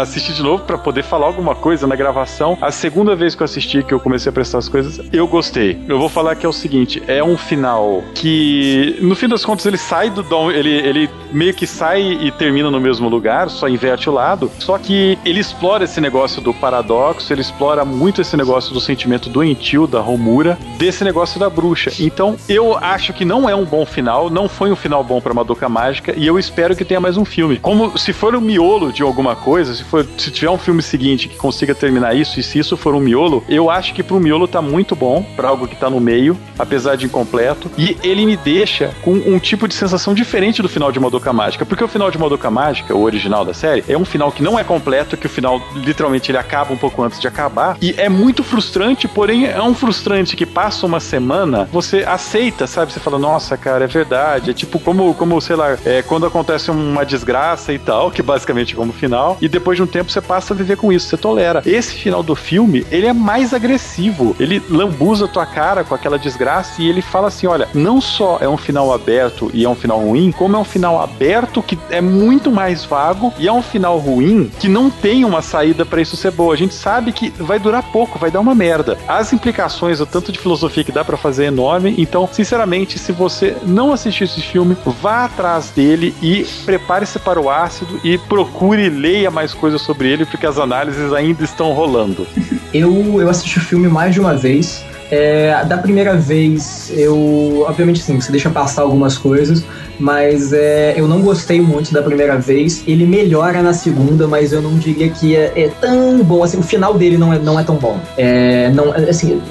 assistir de novo pra poder falar alguma coisa na gravação. A segunda vez que eu assisti, que eu comecei a prestar as coisas, eu gostei. Eu vou falar que é o seguinte: é um final que, no fim das contas, ele sai do dom, ele, ele meio que sai e termina no mesmo lugar, só inverte o lado. Só que ele explora esse negócio do paradoxo, ele explora muito esse negócio do sentimento doentio da Romura, desse negócio da bruxa. Então, eu acho que não é um bom final, não foi um final bom pra Madoka Mágica, e eu espero que tenha mais um filme. Como se for um miolo de alguma coisa, se, for, se tiver um filme seguinte que consiga terminar isso, e se isso for um miolo, eu acho que pro miolo tá muito bom, pra algo que tá no meio, apesar de incompleto, e ele me deixa com um tipo de sensação diferente do final de Madoka Mágica, porque o final de Madoka Mágica, o original da série, é um final que não é completo, que o final, literalmente, ele acaba um pouco antes de acabar, e é muito frustrante, porém é um frustrante que passa uma semana, você aceita, sabe? Você fala, nossa, cara, é verdade, é tipo como, como sei lá, é, quando acontece uma desgraça e tal, que basicamente é como final, e depois de um tempo você passa a viver com isso, você tolera. Esse final do filme, ele é mais agressivo, ele lambuza tua cara com aquela desgraça e ele fala assim, olha, não só é um final aberto e é um final ruim, como é um final aberto que é muito mais vago e é um final ruim que não tem uma saída pra isso ser boa. A gente sabe que vai durar pouco, vai dar uma merda. As implicações, o tanto de filosofia que dá pra fazer é enorme, então, sinceramente, se você não assistir esse filme, vá atrás dele e prepare-se para o ácido e procure e leia mais coisas sobre ele, porque as análises ainda estão rolando. [LAUGHS]
Eu, eu assisti o filme mais de uma vez. É, da primeira vez, eu. Obviamente, sim, você deixa passar algumas coisas, mas é, eu não gostei muito da primeira vez. Ele melhora na segunda, mas eu não diria que é, é tão bom. Assim, o final dele não é, não é tão bom. É, não, assim, ao-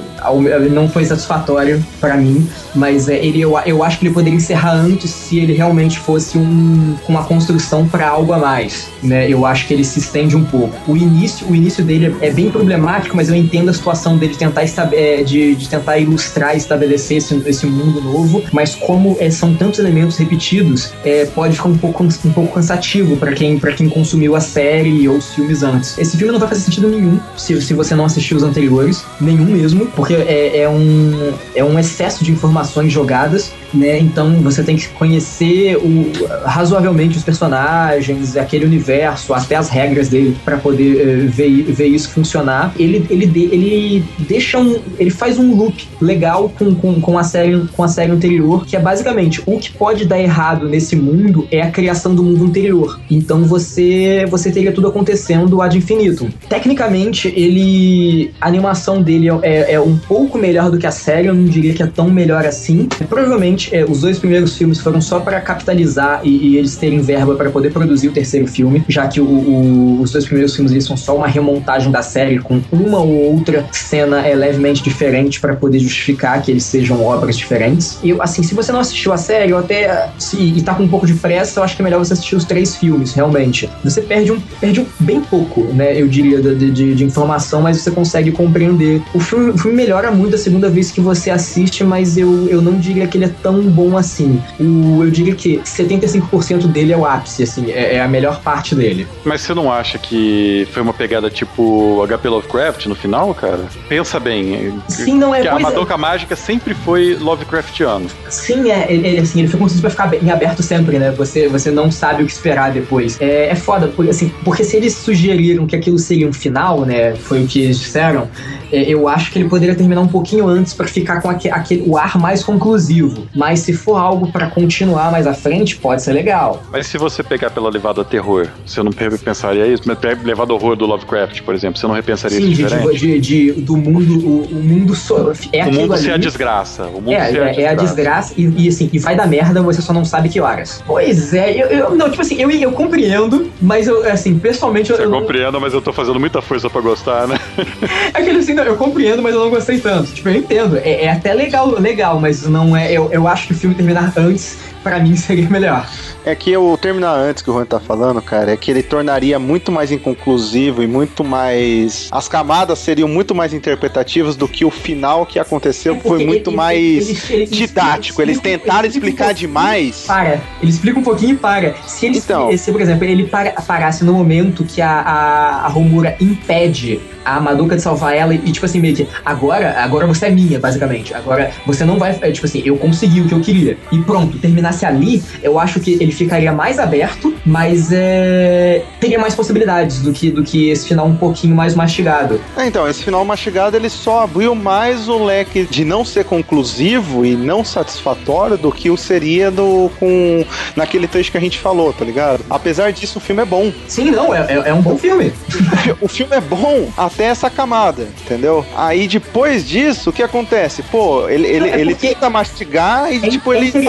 não foi satisfatório pra mim, mas é, ele, eu, eu acho que ele poderia encerrar antes se ele realmente fosse um, uma construção pra algo a mais, né? Eu acho que ele se estende um pouco. O início, o início dele é bem problemático, mas eu entendo a situação dele de tentar, é, de, de tentar ilustrar estabelecer esse, esse mundo novo, mas como é, são tantos elementos repetidos, é, pode ficar um pouco, um pouco cansativo pra quem, pra quem consumiu a série ou os filmes antes. Esse filme não vai fazer sentido nenhum se, se você não assistiu os anteriores, nenhum mesmo, porque é, é um, é um excesso de informações jogadas, né? Então você tem que conhecer o, razoavelmente os personagens, aquele universo, até as regras dele pra poder eh, ver, ver isso funcionar. Ele, ele, ele deixa um. Ele faz um loop legal com, com, com, a série, com a série anterior, que é basicamente o que pode dar errado nesse mundo é a criação do mundo anterior. Então você, você teria tudo acontecendo ad infinitum. Tecnicamente, ele. A animação dele é, é um pouco melhor do que a série, eu não diria que é tão melhor assim. Provavelmente, é, os dois primeiros filmes foram só para capitalizar e, e eles terem verba para poder produzir o terceiro filme, já que o- o- os dois primeiros filmes eles são só uma remontagem da série com uma ou outra cena é, levemente diferente para poder justificar que eles sejam obras diferentes. E assim, se você não assistiu a série, ou até se e tá com um pouco de pressa, eu acho que é melhor você assistir os três filmes, realmente. Você perde um, perde um, bem pouco, né? Eu diria, de, de- de informação, mas você consegue compreender. O filme, o filme melhora muito a segunda vez que você assiste, mas eu, eu não diria que ele é tão bom assim. O, eu diria que 75% dele é o ápice, assim, é, é a melhor parte dele.
Mas você não acha que foi uma pegada tipo HP Lovecraft no final, cara? Pensa bem.
Sim, não é.
que a
é.
Madoka Mágica sempre foi Lovecraftiano.
Sim, é, ele, assim, ele foi construído pra ficar em aberto sempre, né? Você, você não sabe o que esperar depois. É, é foda, por- assim, porque se eles sugeriram que aquilo seria um final, né? Foi o que eles disseram, é, eu acho que ele poderia terminar um pouquinho antes pra ficar com aque- aquele, o ar mais conclusivo. Mas se for algo pra continuar mais à frente, pode ser legal.
Mas se você pegar pela levada terror, você não repensaria isso? Levada horror do Lovecraft, por exemplo, você não repensaria
Sim,
isso
de,
diferente?
de, de- do mundo, o, o mundo so, é
o mundo
ali.
ser a desgraça. O mundo
É,
ser
é, é a desgraça e, e, assim, e vai dar merda, você só não sabe que horas. Pois é, eu, eu- não, tipo assim, eu, eu compreendo, mas eu, assim, pessoalmente eu,
Você
eu
compreenda, mas eu tô fazendo muita força pra gostar, né? [LAUGHS]
Aquele assim, não, eu compreendo, mas eu não gostei tanto. Tipo, eu entendo. É, é até legal, legal, mas não é. Eu, eu acho que o filme terminar antes, pra mim, seria melhor.
É que o terminar antes que o Juan tá falando, cara, é que ele tornaria muito mais inconclusivo e muito mais. As camadas seriam muito mais interpretativas do que o final que aconteceu, que foi
Porque
muito
ele-
mais
ele- ele- ele
didático. Eles tentaram
ele explica um
explicar
pouquinho
demais.
Para. Ele explica um pouquinho e para. Se ele,
Então.
se, por exemplo, ele para, parasse no momento que a, a, a Romura impede a Madoka de salvar ela e, tipo assim, meio que, agora, agora você é minha, basicamente. Agora você não vai. é, tipo assim, eu consegui o que eu queria. E pronto, terminasse ali, eu acho que ele ficaria mais aberto, mas é, teria mais possibilidades do que, do que esse final um pouquinho mais mastigado.
É, Então, esse final mastigado ele só abriu mais o leque de não ser conclusivo e não satisfatório do que o seria do, com naquele trecho que a gente falou, tá ligado? Apesar disso, o filme é bom.
Sim, não, é, é, é um bom filme. [LAUGHS]
o filme é bom até essa camada, entendeu? Aí depois disso, o que acontece? Pô, ele, ele,
É
ele tenta mastigar e
É,
tipo, ele.
É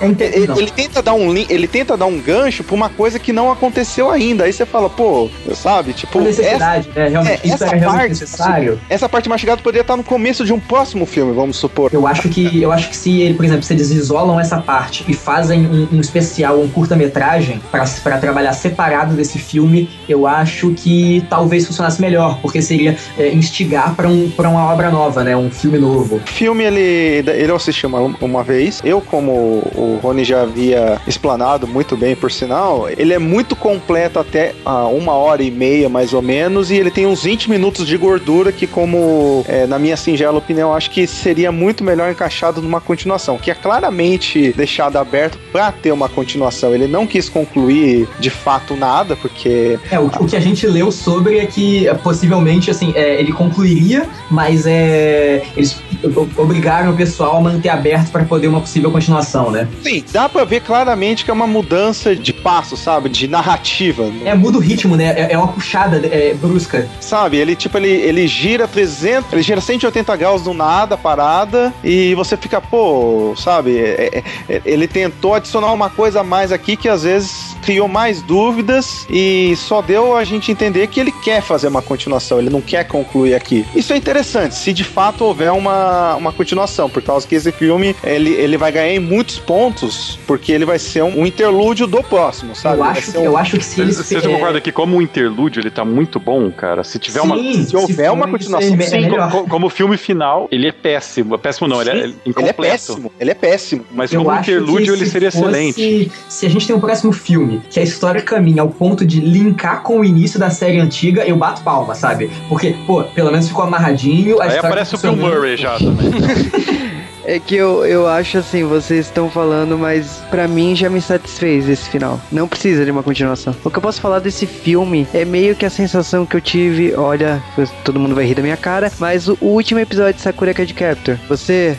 Ele, ele tenta dar um ele tenta dar um gancho pra uma coisa que não aconteceu ainda. Aí você fala, pô, sabe? Tipo,
necessidade, né? Realmente,
é,
isso
essa
era realmente
parte-
necessário.
essa, essa parte mastigada poderia estar no começo de um próximo filme, vamos supor.
Eu acho que eu acho que se ele, por exemplo, se eles isolam essa parte e fazem um, um especial, um curta-metragem pra pra trabalhar separado desse filme, eu acho que talvez funcionasse melhor, porque seria é, instigar pra um, pra uma obra nova, né? Um filme novo.
O filme, ele, ele eu assisti uma, uma vez. Eu, como o Rony já havia explanado muito bem, por sinal, ele é muito completo até ah, uma hora e meia, mais ou menos, e ele tem uns 20 minutos de gordura que, como é, na minha singela opinião, acho que seria muito melhor encaixado numa continuação, que é claramente deixado aberto pra ter uma continuação. Ele não quis concluir de fato nada, porque
É, o, o que a gente leu sobre é que possivelmente assim, é, ele concluiria, mas é, eles obrigaram o pessoal a manter aberto pra poder uma possível continuação, né?
Sim, dá pra ver claramente que é uma mudança de passo, sabe? De narrativa.
É, muda o ritmo, né? É, é uma puxada é, brusca.
Sabe? Ele, tipo, ele, ele gira 300, ele gira 180 graus do nada, parada, e você fica, pô, sabe? É- é- é- ele tentou adicionar uma coisa a mais aqui que às vezes criou mais dúvidas e só deu a gente entender que ele quer fazer uma continuação, ele não quer concluir aqui. Isso é interessante, se de fato houver uma, uma continuação, por causa que esse filme ele, ele vai ganhar em muitos pontos, porque ele vai ser um, um interlúdio do próximo, sabe?
Eu acho,
um-
eu acho que se eles.
Vocês
é,
concordam que como um interlúdio ele tá muito bom, cara? Se tiver uma...
sim,
se houver uma
for,
continuação,
é, é
Sim,
melhor.
co- como filme final, ele é péssimo. Péssimo não, ele é
Sim,
ele é
Ele é
incompleto.
péssimo, ele é péssimo.
Mas
Eu
como
acho
interlúdio
que
ele
se
seria
fosse-
excelente.
Se a gente tem um próximo filme, que a história caminha ao ponto de linkar com o início da série antiga, eu bato palma, sabe? Porque, pô, pelo menos ficou amarradinho. A
Aí aparece o Bill. Murray já também. [LAUGHS]
É que eu, eu acho assim, vocês estão falando, mas pra mim já me satisfez esse final. Não precisa de uma continuação. O que eu posso falar desse filme é meio que a sensação que eu tive. Olha, todo mundo vai rir da minha cara, mas o, último episódio de Sakura Card Captor. Você.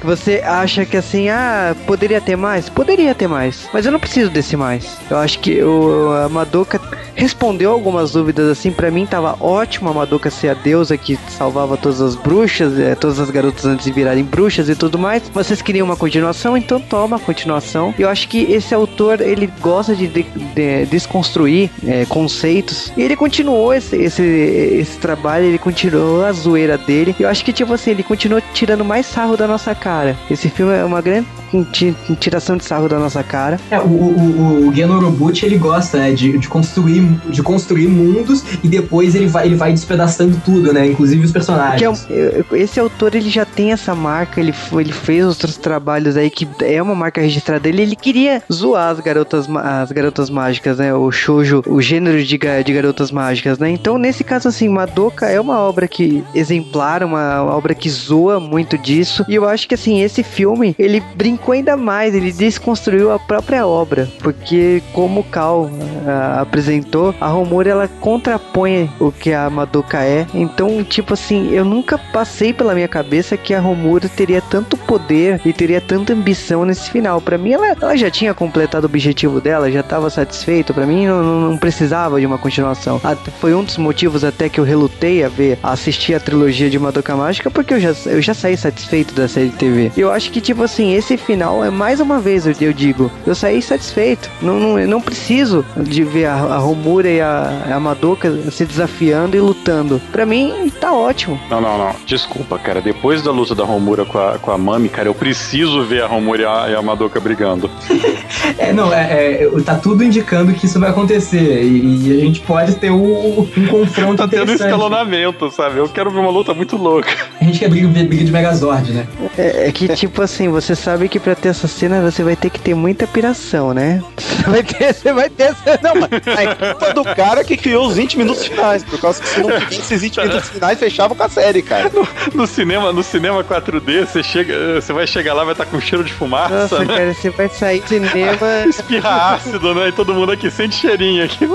é, você acha que assim, ah, poderia ter mais? Poderia ter mais, mas eu não preciso desse mais. Eu acho que o, a Madoka respondeu algumas dúvidas assim, pra mim tava ótimo a Madoka ser a deusa que salvava todas as bruxas, eh, todas as garotas antes de virarem bruxas e tudo mais. Vocês queriam uma continuação, então toma a continuação. Eu acho que esse autor, ele gosta de, de- de- desconstruir eh, conceitos e ele continuou esse, esse, esse trabalho, ele continuou a zoeira dele. Eu acho que, tipo assim, ele continuou tirando mais sarro da nossa cara. Esse filme é uma grande ti- tiração de sarro da nossa cara.
É, o, o, o, o Gen Orobuchi, ele gosta, né, de, de construir, de construir mundos e depois ele vai, ele vai despedaçando tudo, né, inclusive os personagens.
É esse autor ele já tem essa marca, ele, ele fez outros trabalhos aí que é uma marca registrada dele. Ele queria zoar as garotas, as garotas mágicas, né? O shoujo, o gênero de, de garotas mágicas, né? Então, nesse caso, assim, Madoka é uma obra que exemplar, uma obra que zoa muito disso. E eu acho que, assim, esse filme ele brincou ainda mais, ele desconstruiu a própria obra, porque como o Cal ah, apresentou, a Romura ela contrapõe o que a Madoka é. Então, tipo assim, eu nunca passei pela minha cabeça que a Romura teria tanto poder e teria tanta ambição nesse final. Pra mim, ela, ela já tinha completado o objetivo dela, já tava satisfeito. Pra mim, não, não- precisava de uma continuação. Até- foi um dos motivos até que eu relutei a ver, a assistir a trilogia de Madoka Mágica, porque eu já, eu já saí satisfeito da série de TV. Eu acho que, tipo assim, esse final é mais uma vez, eu, eu digo, eu saí satisfeito. Não, não, não preciso de ver a, a Romura e a, a Madoka se desafiando e lutando. Pra mim, tá ótimo.
Não, não, não. Desculpa, cara. Depois da luta da Romura com a, com a Mami, cara, eu preciso ver a Romura e a, e a Madoka brigando. [LAUGHS]
É, não, é, é, tá tudo indicando que isso vai acontecer e, e a gente pode ter um, um confronto [LAUGHS]
Tá tendo
interessante.
escalonamento, sabe? Eu quero ver uma luta muito louca.
A gente quer briga, briga de Megazord, né?
É, é que, tipo assim, você sabe que pra ter essa cena você vai ter que ter muita piração, né? Você [LAUGHS] vai ter, você vai ter essa.
Não, mas é culpa do cara que criou os 20 minutos finais, por causa que se não tivesse esses 20 minutos finais, fechava com a série, cara.
No cinema, no cinema 4D, você chega, você vai chegar lá, vai estar com cheiro de fumaça,
Nossa,
né?
cara, você vai sair do cinema. [LAUGHS]
Espirra ácido, né? E todo mundo aqui sente cheirinho aqui.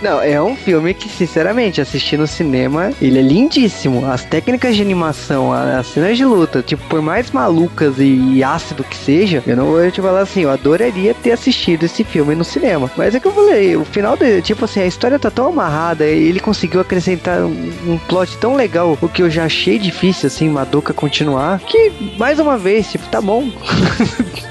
Não, é um filme que, sinceramente, assistir no cinema, ele é lindíssimo. As técnicas de animação, as cenas de luta, tipo, por mais malucas e ácido que seja, eu não vou te falar assim, eu adoraria ter assistido esse filme no cinema. Mas é que eu falei, o final dele, tipo assim, a história tá tão amarrada, ele conseguiu acrescentar um, um plot tão legal, o que eu já achei difícil, assim, Madoka continuar, que, mais uma vez, tipo, tá bom.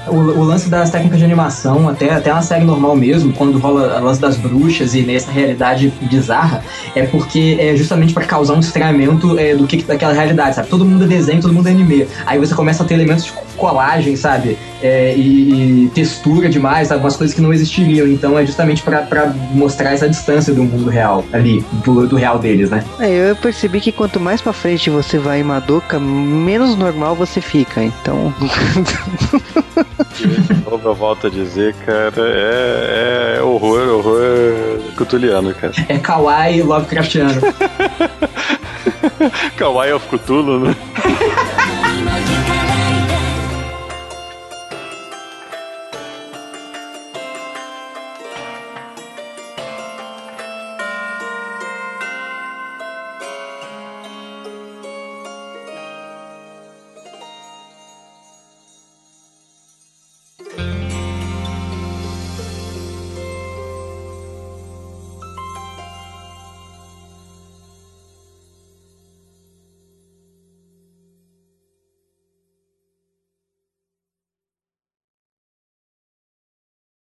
O, o lance das técnicas de animação, até, até na série normal mesmo, quando rola o lance das bruxas e nessa realidade bizarra, é porque é justamente pra causar um estranhamento é, do que daquela realidade, sabe? Todo mundo é desenho, todo mundo é anime. Aí você começa a ter elementos de colagem, sabe? É, e, e textura demais, sabe? Umas coisas que não existiriam. Então é justamente pra, pra mostrar essa distância do mundo real ali, do, do real deles, né?
É, eu percebi que quanto mais pra frente você vai em Madoka, menos normal você fica. Então, [LAUGHS]
Novo, eu volto a dizer, cara, é, é horror, horror cutuliano, cara.
É kawaii Lovecraftiano. [LAUGHS]
Kawaii of Cthulhu, né? [LAUGHS]